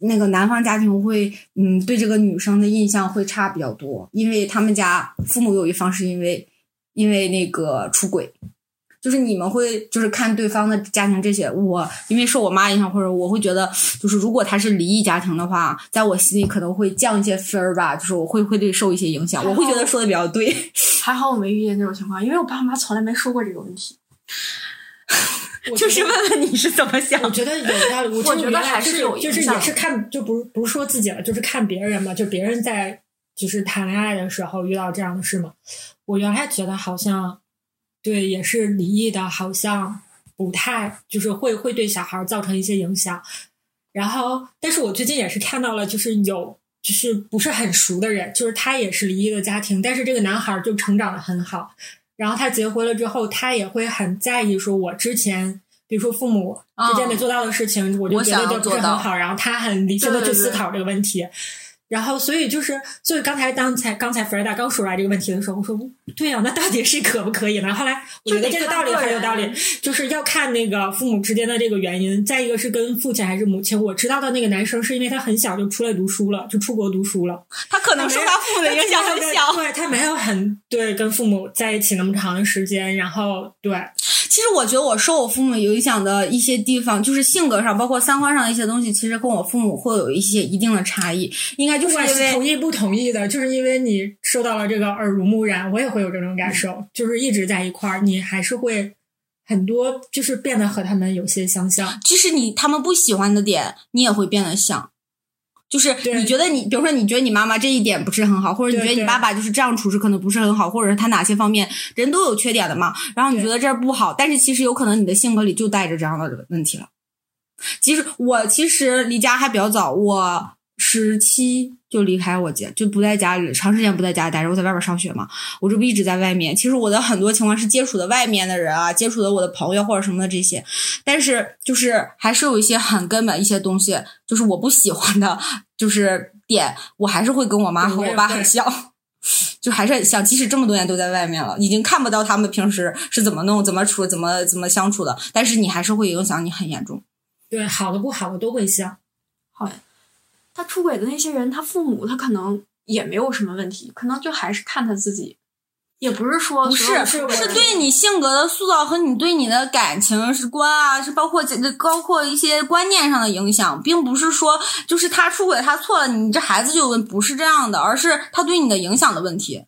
那个男方家庭会，嗯，对这个女生的印象会差比较多，因为他们家父母有一方是因为因为那个出轨，就是你们会就是看对方的家庭这些，我因为受我妈影响，或者我会觉得，就是如果他是离异家庭的话，在我心里可能会降一些分儿吧，就是我会会对受一些影响，我会觉得说的比较对。还好我没遇见这种情况，因为我爸妈从来没说过这个问题。就是问问你是怎么想我觉得有道理，我我觉得还是有就是也是看，就不是不是说自己了，就是看别人嘛，就别人在就是谈恋爱的时候遇到这样的事嘛。我原来觉得好像对，也是离异的，好像不太就是会会对小孩造成一些影响。然后，但是我最近也是看到了，就是有就是不是很熟的人，就是他也是离异的家庭，但是这个男孩就成长的很好。然后他结婚了之后，他也会很在意，说我之前，比如说父母之间没做到的事情，我就觉得这不是很好。然后他很理性的去思考这个问题。然后，所以就是，所以刚才刚才刚才弗瑞达刚说出来这个问题的时候，我说对呀、那到底是可不可以呢？后来我觉得这个道理很有道理，就是要看那个父母之间的这个原因。再一个是跟父亲还是母亲。我知道的那个男生是因为他很小就出来读书了，就出国读书了。他可能受他父母的影响很小。对他没有很对跟父母在一起那么长的时间，然后对其实我觉得我受我父母影响的一些地方，就是性格上，包括三观上的一些东西，其实跟我父母会有一些一定的差异。应该就是因为是同意不同意的，就是因为你受到了这个耳濡目染，我也会有这种感受，嗯 就是一直在一块儿，你还是会很多就是变得和他们有些相像。即使你他们不喜欢的点，你也会变得像。就是你觉得你，比如说你觉得你妈妈这一点不是很好，或者你觉得你爸爸就是这样处事可能不是很好，或者是他哪些方面人都有缺点的嘛，然后你觉得这儿不好，但是其实有可能你的性格里就带着这样的问题了。其实我其实离家还比较早，我十七就离开我家，就不在家里，长时间不在家待着。我在外边上学嘛，我这不一直在外面。其实我的很多情况是接触的外面的人啊，接触的我的朋友或者什么的这些，但是就是还是有一些很根本一些东西，就是我不喜欢的，就是点，我还是会跟我妈和我爸很像。就还是很像，即使这么多年都在外面了，已经看不到他们平时是怎么弄、怎么处、怎么怎么相处的，但是你还是会影响你很严重。对，好的不好的都会像。他出轨的那些人，他父母他可能也没有什么问题，可能就还是看他自己，也不是说不是，是对你性格的塑造和你对你的感情是观啊，是包括这个包括一些观念上的影响，并不是说就是他出轨他错了，你这孩子就不是这样的，而是他对你的影响的问题。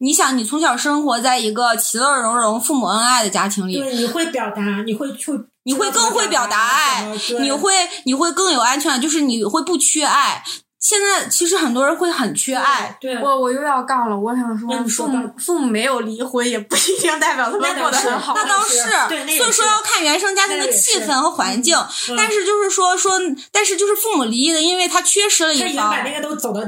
你想，你从小生活在一个其乐融融、父母恩爱的家庭里，对，你会表达，你会去，你会更会表达爱，你会你会更有安全感，就是你会不缺爱。现在其实很多人会很缺爱，对，我我又要杠了，我想说父母吧父母没有离婚，也不一定代表他们过得很好。那倒是对所以说要看原生家庭的气氛和环境。嗯但是就是说说，但是就是父母离异的，因为他缺失了一方他已经把，那个都走到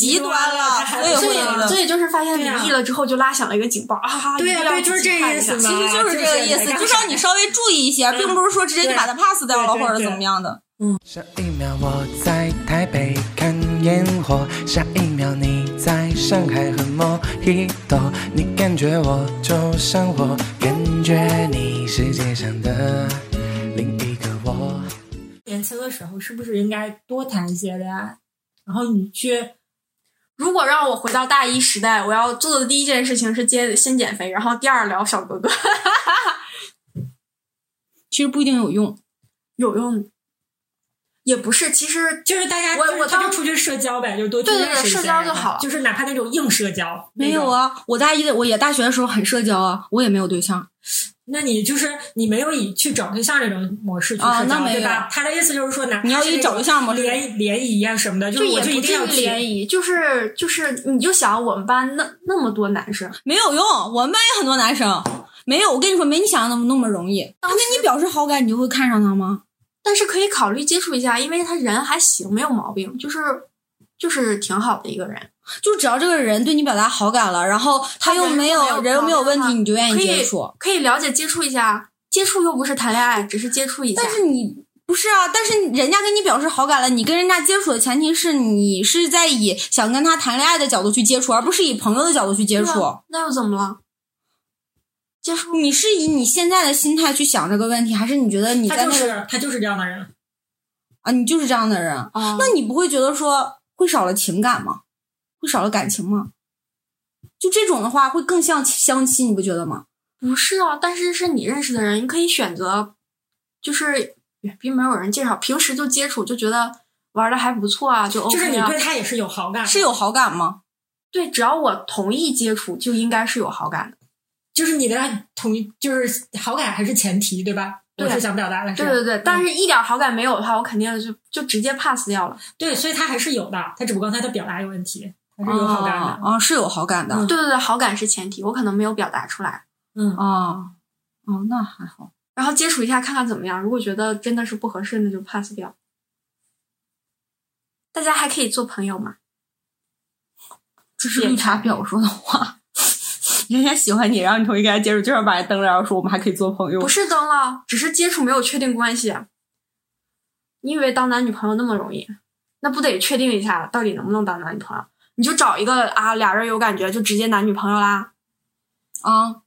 极端了所以所以就是发现离对啊异了之后，就拉响了一个警报啊！对呀对就是这个意思其实就是这个意思，就是让你稍微注意一些，嗯并不是说直接就把它 pass 掉了对对或者怎么样的。嗯上一秒我在台北看烟火，下一秒你在上海喝莫吉托，你感觉我就像我，感觉你世界上的另一个我。年轻的时候是不是应该多谈一些恋爱？然后你去如果让我回到大一时代，我要做的第一件事情是先先减肥，然后第二聊小哥哥，其实不一定有用，有用。也不是，其实就是大家，我就是我当他就出去社交呗，就多去对对对认识一些社交就好了就是哪怕那种硬社交，没有啊。啊，我大一的我也大学的时候很社交啊，我也没有对象。那你就是你没有以去找对象这种模式去社交，啊那没有对吧？他的意思就是说，哪怕你要以找对象模式联联谊啊什么的，就就是我也不至于就一定要。联谊，就是就是，你就想我们班那那么多男生，没有用，我们班也很多男生。没有，我跟你说，没你想的那么那么容易。他跟你表示好感，你就会看上他吗？但是可以考虑接触一下，因为他人还行，没有毛病，就是就是挺好的一个人，就只要这个人对你表达好感了，然后他又没有没有人又没有问题，你就愿意接触。可以了解接触一下，接触又不是谈恋爱，只是接触一下。但是你不是啊，但是人家跟你表示好感了，你跟人家接触的前提是你是在以想跟他谈恋爱的角度去接触，而不是以朋友的角度去接触。那又怎么了？接触你是以你现在的心态去想这个问题，还是你觉得你在那个是他就是这样的人，啊，你就是这样的人？啊？那你不会觉得说会少了情感吗？会少了感情吗？就这种的话，会更像相亲，你不觉得吗？不是啊，但是是你认识的人，你可以选择，就是并没有人介绍，平时就接触，就觉得玩的还不错啊，就 OK 啊。就是你对他也是有好感，是有好感吗？对，只要我同意接触，就应该是有好感的。就是你的同意，就是好感还是前提，对吧？对我是想表达的是，对对对，嗯但是一点好感没有的话，我肯定就就直接 pass 掉了。对，所以他还是有的，他只不过他的表达有问题，还是有好感的。啊、啊是有好感的。嗯对对对，好感是前提，我可能没有表达出来。嗯，啊，哦，那还好。然后接触一下看看怎么样，如果觉得真的是不合适，那就 pass 掉。大家还可以做朋友嘛？这是绿茶婊说的话。人家喜欢你，然后你同意跟他接触，就要把人蹬了，然后说我们还可以做朋友。不是登了，只是接触没有确定关系。你以为当男女朋友那么容易？那不得确定一下到底能不能当男女朋友？你就找一个啊，俩人有感觉就直接男女朋友啦。啊，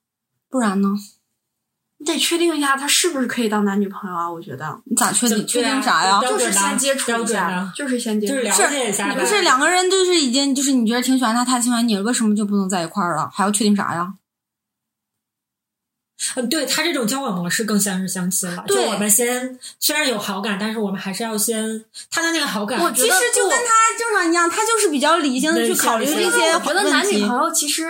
不然呢？你得确定一下他是不是可以当男女朋友啊？我觉得你咋确定？就确定啥呀？就是先接触标一下，就是先接触就是一下。了解一下呗，不是两个人就是已经就是你觉得挺喜欢他，他喜欢你了，为什么就不能在一块儿了？还要确定啥呀？嗯，对他这种交往模式更像是相亲了。就对我们先虽然有好感，但是我们还是要先他的那个好感，我觉得其实就跟他正常一样，他就是比较理性的去考虑这些我觉得男。女朋友其实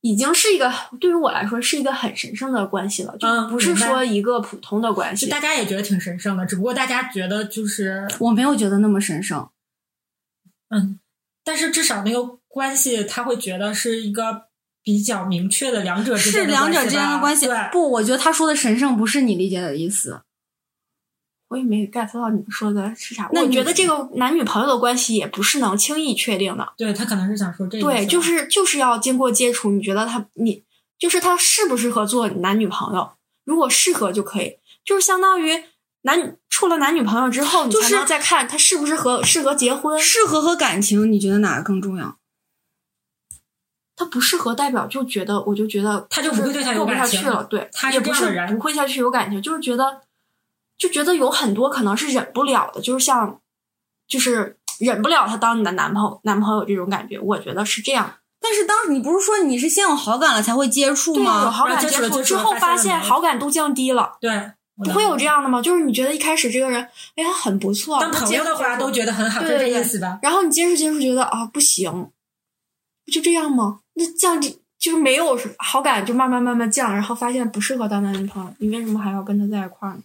已经是一个对于我来说是一个很神圣的关系了，就嗯不是说一个普通的关系。就大家也觉得挺神圣的，只不过大家觉得就是我没有觉得那么神圣，嗯，但是至少那个关系他会觉得是一个比较明确的两者之间的是两者之间的关系。不，我觉得他说的神圣不是你理解的意思。我也没 get 到你说的是啥。那你我觉得这个男女朋友的关系也不是能轻易确定的。对他可能是想说这个，对，就是就是要经过接触，你觉得他你就是他适不适合做男女朋友？如果适合就可以，就是相当于男女处了男女朋友之后，你就是才能再看他适不适合适合结婚。适合和感情，你觉得哪个更重要？他不适合，代表就觉得我就觉得他就不会对他有过不下感情去了。对，他也不是不会下去有感情，就是觉得就觉得有很多可能是忍不了的，就是像就是忍不了他当你的男朋友男朋友这种感觉，我觉得是这样。但是当时你不是说你是先有好感了才会接触对，有吗？好感接触之后发现好感度降低了。对，不会有这样的吗？就是你觉得一开始这个人，哎，他很不错，当朋友的话都觉得很好，就这对对对意思吧？然后你接触接触觉得啊不行，不就这样吗？那降低就是没有好感，就慢慢慢慢降，然后发现不适合当男女朋友，你为什么还要跟他在一块儿呢？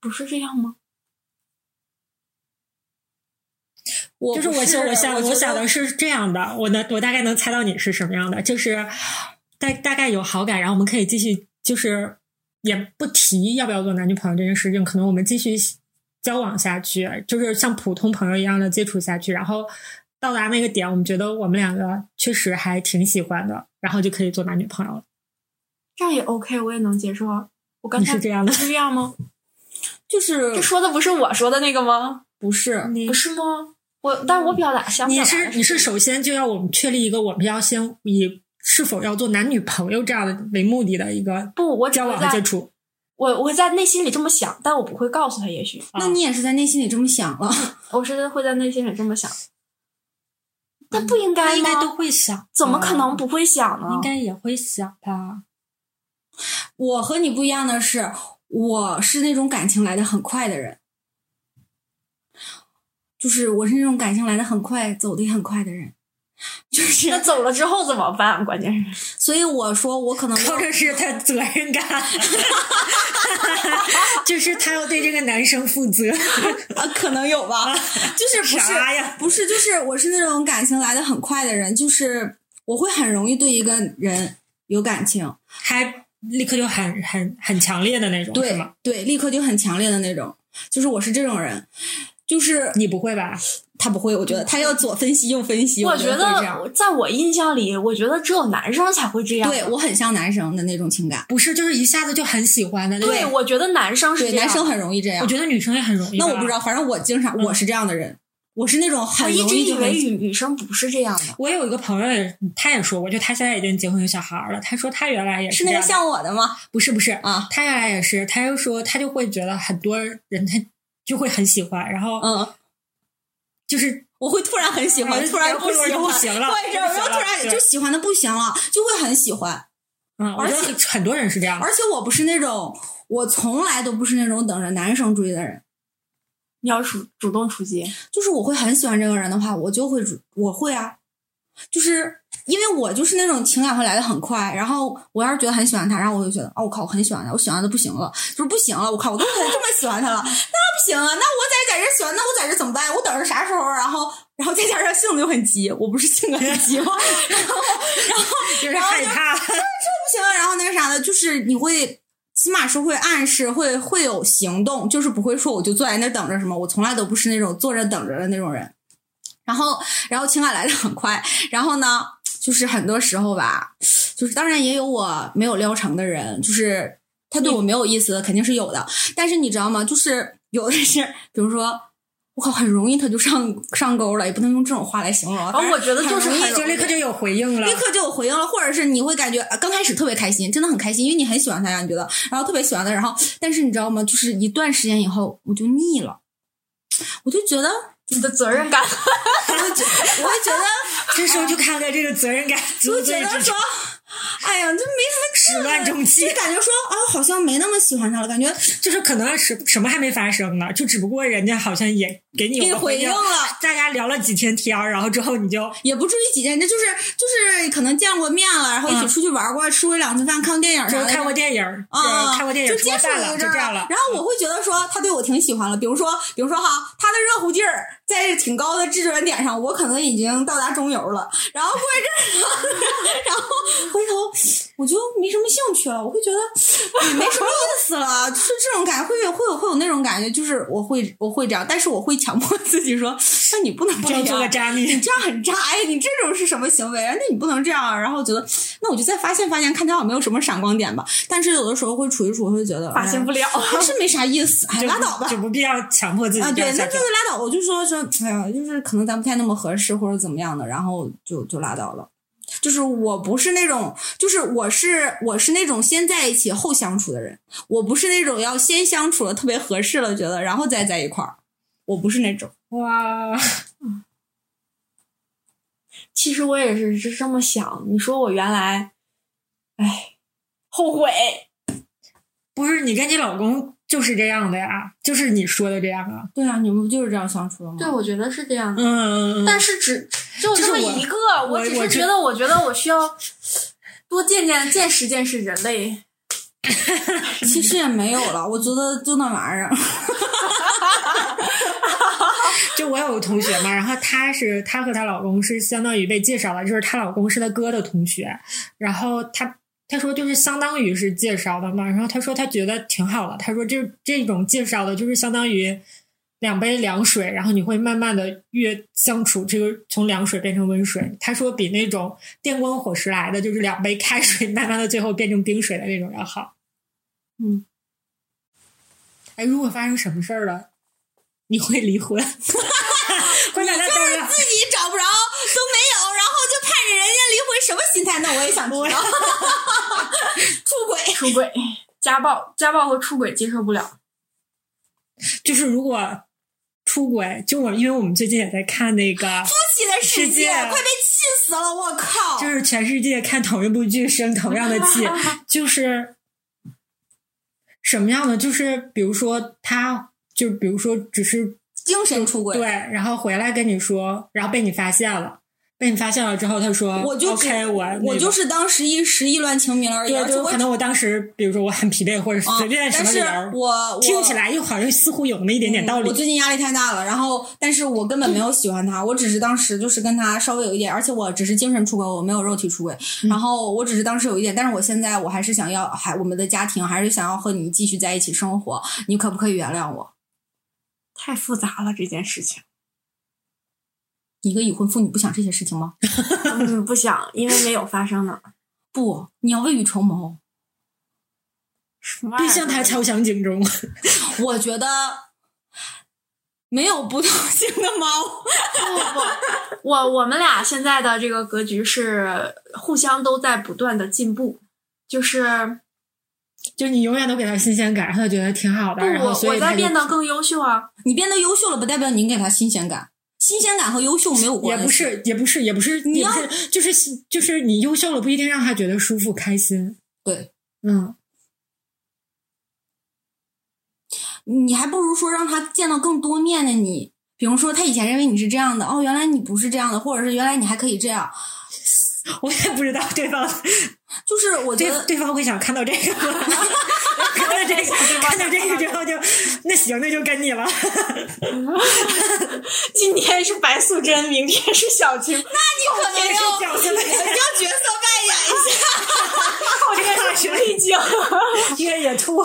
不是这样吗？我就是我想，我想，我我想的是这样的，我能，我大概能猜到你是什么样的，就是大大概有好感，然后我们可以继续，就是也不提要不要做男女朋友这件事情，可能我们继续交往下去，就是像普通朋友一样的接触下去，然后到达那个点，我们觉得我们两个确实还挺喜欢的，然后就可以做男女朋友了。这样也 OK，我也能接受啊。我刚才你是这样的是这样吗？就是这说的不是我说的那个吗？不是你不是吗？我，但是我表达想表你是你是首先就要我们确立一个我们要先以是否要做男女朋友这样的为目的的一个不，我交往和接触。我我会在内心里这么想，但我不会告诉他。也许那你也是在内心里这么想了。我是会在内心里这么想，那不应该吗？应该都会想，怎么可能不会想呢？应该也会想吧。我和你不一样的是，我是那种感情来的很快的人，就是我是那种感情来的很快、走的也很快的人。就是那走了之后怎么办？关键是所以我说我可能靠的是他责任感 就是他要对这个男生负责。啊，可能有吧，就是不是啥呀不是，就是我是那种感情来的很快的人，就是我会很容易对一个人有感情，还立刻就很很很强烈的那种，对吗？对，立刻就很强烈的那种，就是我是这种人，就是你不会吧？他不会，我觉得他要左分析右分析，我觉得，在我印象里，我觉得只有男生才会这样。对我很像男生的那种情感，不是，就是一下子就很喜欢的那种。对，我觉得男生是，这样男生很容易这样我。觉得女生也很容易。那我不知，道，反正我经常我是这样的人，我是那种我很一直以容易就很为女女生不是这样的。我有一个朋友也，他也说过，就他现在已经结婚有小孩了。他说他原来也是那个像我的吗？不是不是啊，他原来也是，他就说他就会觉得很多人他就会很喜欢，然后嗯，就是我会突然很喜欢，嗯突然不行了或者然后突然就喜欢的不行了，就会很喜欢。嗯，而且很多人是这样而。且我不是那种，我从来都不是那种等着男生追的人。你要主主动出击，就是我会很喜欢这个人的话，我就会主，我会啊，就是因为我就是那种情感会来的很快，然后我要是觉得很喜欢他，然后我就觉得，哦，我靠，我很喜欢他，我喜欢的不行了，就是不行了，我靠，我都这么喜欢他了，那不行啊，那我在在这喜欢，那我在这怎么办？我等着啥时候？然后，然后再加上性子又很急，我不是性格很急吗？然后，然后就是害怕，不行，然后那个啥的，就是你会。起码是会暗示，会会有行动，就是不会说我就坐在那儿等着什么。我从来都不是那种坐着等着的那种人。然后，然后情感来的很快。然后呢，就是很多时候吧，就是当然也有我没有撩成的人，就是他对我没有意思的，肯定是有的。但是你知道吗？就是有的是，比如说，我靠，很容易他就上上钩了，也不能用这种话来形容。然后我觉得就是很就立刻就有回应了立。刻就有回应了，或者是你会感觉呃刚开始特别开心，真的很开心，因为你很喜欢他呀，你觉得，然后特别喜欢他，然后但是你知道吗？就是一段时间以后，我就腻了，我就觉得，你的责任感。我就觉我会觉得，这时候就看看这个责任感 就觉得说，哎呀，就没什么始乱终弃就，感觉说啊，好像没那么喜欢他了，感觉就是可能什什么还没发生呢，就只不过人家好像也给你回应了。大家聊了几天天儿，然后之后你就也不至于几天，那就是就是可能见过面了，然后一起嗯出去玩过，吃过两次饭，看过电影就看过电影儿，啊，看过电影就接触了，就这样了。然后我会觉得说他对我挺喜欢了，比如说，比如说哈，他的热乎劲儿在挺高的至准点上，我可能已经到达中游了。然后过一阵，然后 回头 我就没什么兴趣了，我会觉得哎没什么意思了，就是这种感觉会有会有会有那种感觉，就是我会我会这样，但是我会强迫自己说，那你不能这样不要做个渣你，这样很渣哎！你这种是什么行为啊？那你不能这样啊。然后觉得，那我就再发现发现，看他好像没有什么闪光点吧。但是有的时候会处一处，会觉得发现不了哎还是没啥意思，哎，拉倒吧就。不必要强迫自己啊，对，那就是拉倒。我就说说，哎呀，就是可能咱不太那么合适，或者怎么样的，然后就就拉倒了。就是我不是那种，就是我是我是那种先在一起后相处的人，我不是那种要先相处了特别合适了，觉得然后再在一块儿，我不是那种。哇，其实我也是是这么想。你说我原来，哎，后悔。不是你跟你老公就是这样的呀，就是你说的这样啊。对啊，你们不就是这样相处的吗？对，我觉得是这样的。嗯，但是只只有这么一个，我只是觉得，我觉得我需要多见见、见识见识人类。其实也没有了，我觉得就那玩意儿。就我有个同学嘛，然后她是她和她老公是相当于被介绍了，就是她老公是她哥的同学，然后她她说就是相当于是介绍的嘛，然后她说她觉得挺好的，她说这这种介绍的就是相当于两杯凉水，然后你会慢慢的越相处，这个从凉水变成温水。他说比那种电光火石来的，就是两杯开水慢慢的最后变成冰水的那种要好。嗯，哎，如果发生什么事儿了，你会离婚？会把他当着自己找不着都没有，然后就盼着人家离婚，什么心态？那我也想知道。出轨，出轨、家暴、家暴和出轨接受不了。就是如果出轨，就我因为我们最近也在看那个，夫妻的世世界快被气死了！我靠，就是全世界看同一部剧生同样的气，就是什么样的？就是比如说他，就比如说只是精神出轨。对，然后回来跟你说，然后被你发现了，被你发现了之后，他说我就 OK，我我就是当时一时意乱情迷了而已，对，就可能我当时比如说我很疲惫，或者是随便什但是么理由，我我听起来又好像似乎有那么一点点道理。我最近压力太大了，然后但是我根本没有喜欢他，我只是当时就是跟他稍微有一点，而且我只是精神出轨，我没有肉体出轨。嗯然后我只是当时有一点，但是我现在我还是想要，还我们的家庭还是想要和你继续在一起生活，你可不可以原谅我？太复杂了这件事情。你一个已婚妇女不想这些事情吗？嗯，不想，因为没有发生呢。不，你要未雨绸缪。什么玩意儿别向他敲响警钟。我觉得没有不动性的猫。不不，我我们俩现在的这个格局是互相都在不断的进步，就是就你永远都给他新鲜感，让他觉得挺好的，不我我在变得更优秀啊。你变得优秀了，不代表你给他新鲜感。新鲜感和优秀没有关系。也不是，也不是，也不是，你要是，就是就是你优秀了，不一定让他觉得舒服开心。对，嗯，你还不如说让他见到更多面的你。比如说，他以前认为你是这样的，哦，原来你不是这样的，或者是原来你还可以这样。我也不知道对方就是我觉对得，对方会想看到这个 这个，看到这个之后就那行，那就跟你了。今天是白素贞，明天是小青，那你可能要角色要角色扮演一下。这个大学已经 越野兔，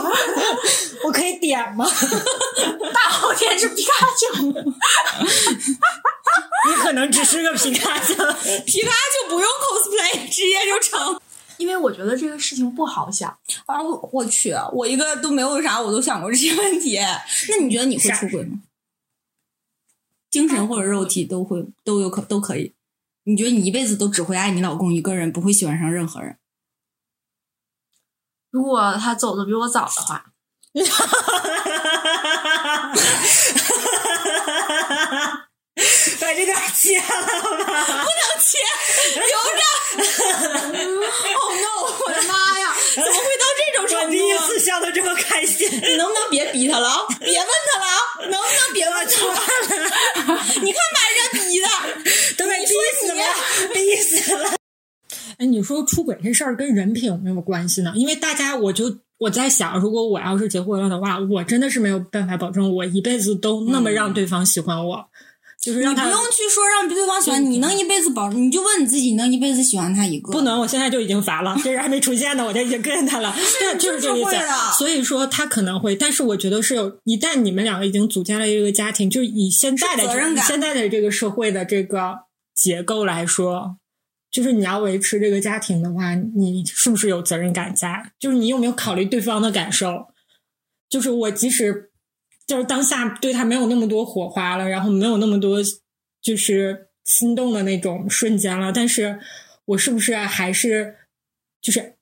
我可以点吗？大后天是皮卡丘。你可能只是个皮卡丘。皮卡丘不用 cosplay，直接就成。因为我觉得这个事情不好想，啊，我我去，我一个都没有啥，我都想过这些问题。那你觉得你会出轨吗？精神或者肉体都会都有可都可以。你觉得你一辈子都只会爱你老公一个人，不会喜欢上任何人？如果他走的比我早的话，把这段切了吧。留着。oh no！我的妈呀，怎么会到这种程度我程第一？次笑的这么开心。你能不能别逼他了啊？别问他了啊！能不能别问他了？你看把人家逼的，都被逼死了，逼死了。哎，你说出轨这事儿跟人品有没有关系呢？因为大家，我就我在想，如果我要是结婚了的话，我真的是没有办法保证我一辈子都那么让对方喜欢我，就是让他你不用去说让对方喜欢你，能一辈子保，你就问你自己，你能一辈子喜欢他一个？不能，我现在就已经烦了，这人还没出现呢，我就已经跟着他了。对，就是这个意思。所以说他可能会，但是我觉得是有，一旦你们两个已经组建了一个家庭，就是以现在的现在的这个社会的这个结构来说，就是你要维持这个家庭的话，你是不是有责任感在？就是你有没有考虑对方的感受？就是我即使就是当下对他没有那么多火花了，然后没有那么多就是心动的那种瞬间了，但是我是不是还是就是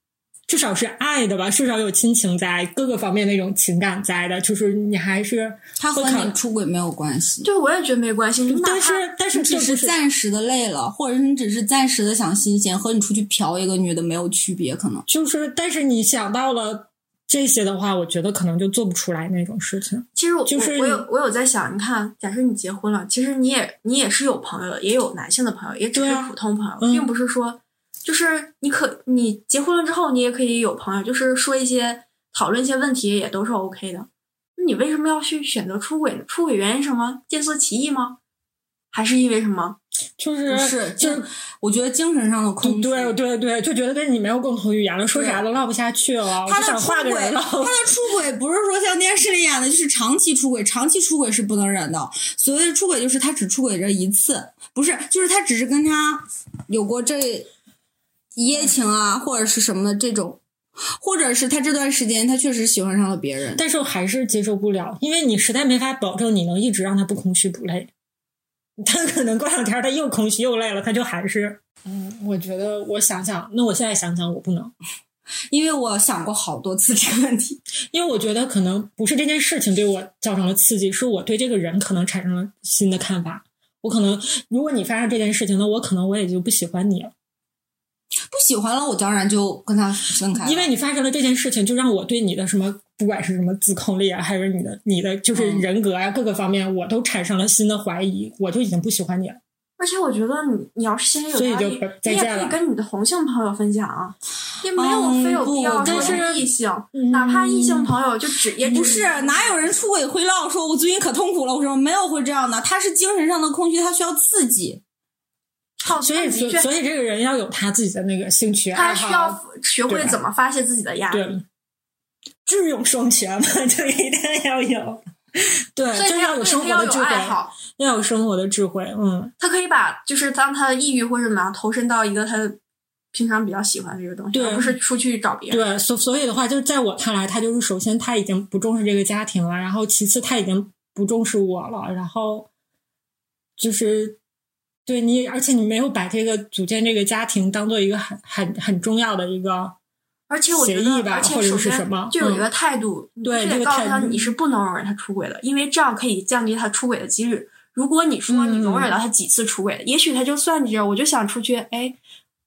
至少是爱的吧？至少有亲情在，各个方面那种情感在的，就是你还是他和你出轨没有关系，对我也觉得没关系。但是但是只就是是暂时的累了，或者是你只是暂时的想新鲜，和你出去嫖一个女的没有区别，可能。就是，但是你想到了这些的话，我觉得可能就做不出来那种事情。其实我就是我我有我有在想，你看，假设你结婚了，其实你也你也是有朋友的，也有男性的朋友，也只是普通朋友，嗯并不是说就是你可你结婚了之后，你也可以有朋友，就是说一些讨论一些问题也都是 OK 的。那你为什么要去选择出轨呢？出轨原因什么？见色起意吗？还是因为什么？就是是，就是我觉得精神上的空虚。对对对，就觉得跟你没有共同语言了，说啥都唠不下去了，他的出轨，他的出轨不是说像电视里演的，就是长期出轨，长期出轨是不能忍的。所谓的出轨，就是他只出轨这一次，不是，就是他只是跟他有过这一夜情啊，或者是什么的这种，或者是他这段时间他确实喜欢上了别人。但是我还是接受不了，因为你实在没法保证你能一直让他不空虚不累。他可能过两天他又空虚又累了，他就还是嗯，我觉得我想想，那我现在想想我不能，因为我想过好多次这个问题，因为我觉得可能不是这件事情对我造成了刺激，是我对这个人可能产生了新的看法。我可能如果你发生这件事情，那我可能我也就不喜欢你了。不喜欢了，我当然就跟他分开。因为你发生了这件事情，就让我对你的什么不管是什么自控力啊，还是你的你的就是嗯人格啊、各个方面，我都产生了新的怀疑，我就已经不喜欢你了。而且我觉得你你要是心里有所以就压力，你也可以再见了跟你的同性朋友分享啊，也没有嗯非有必要不说是异性，嗯哪怕异性朋友就只也只不是哪有人出轨会唠说我最近可痛苦了？我说没有会这样的，他是精神上的空虚，他需要刺激。靠所以，所所以这个人要有他自己的那个兴趣爱好他需要，学会怎么发泄自己的压力。对，智勇双全嘛，就一定要有。对，就是要有生活的智慧，要有生活的智慧。嗯，他可以把就是当他的抑郁或者怎么样投身到一个他平常比较喜欢的这个东西，对而不是出去找别人。对，所所以的话，就是在我看来，他就是首先他已经不重视这个家庭了，然后其次他已经不重视我了，然后就是对你，而且你没有把这个组建这个家庭当做一个很很很重要的一个而且我觉得，吧或者而且首先是什么嗯就有一个态度，你对必须得告诉他这个态度你是不能容忍他出轨的，因为这样可以降低他出轨的几率。如果你说你容忍了他几次出轨，也许他就算计着，我就想出去，哎，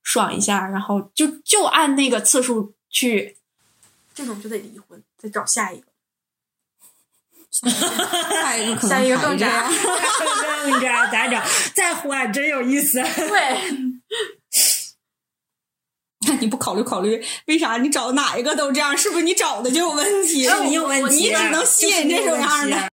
爽一下，然后就就按那个次数去，这种就得离婚，再找下一个，下一个可能下一个更渣样。。更渣咋整？再换真有意思。对，那 你不考虑考虑，为啥你找哪一个都这样？是不是你找的就有问题？哎你有问题，你只能吸引这种样的。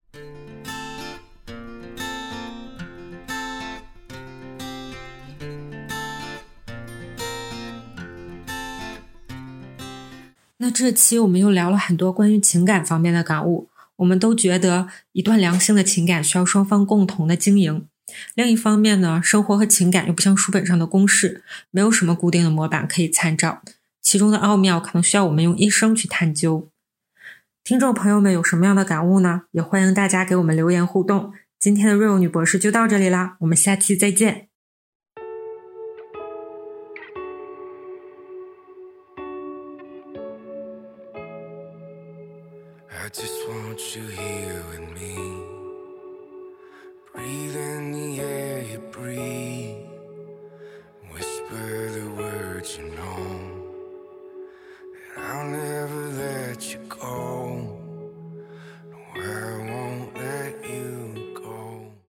那这期我们又聊了很多关于情感方面的感悟，我们都觉得一段良性的情感需要双方共同的经营。另一方面呢，生活和情感又不像书本上的公式，没有什么固定的模板可以参照，其中的奥妙可能需要我们用一生去探究。听众朋友们有什么样的感悟呢？也欢迎大家给我们留言互动。今天的 real 女博士就到这里啦，我们下期再见。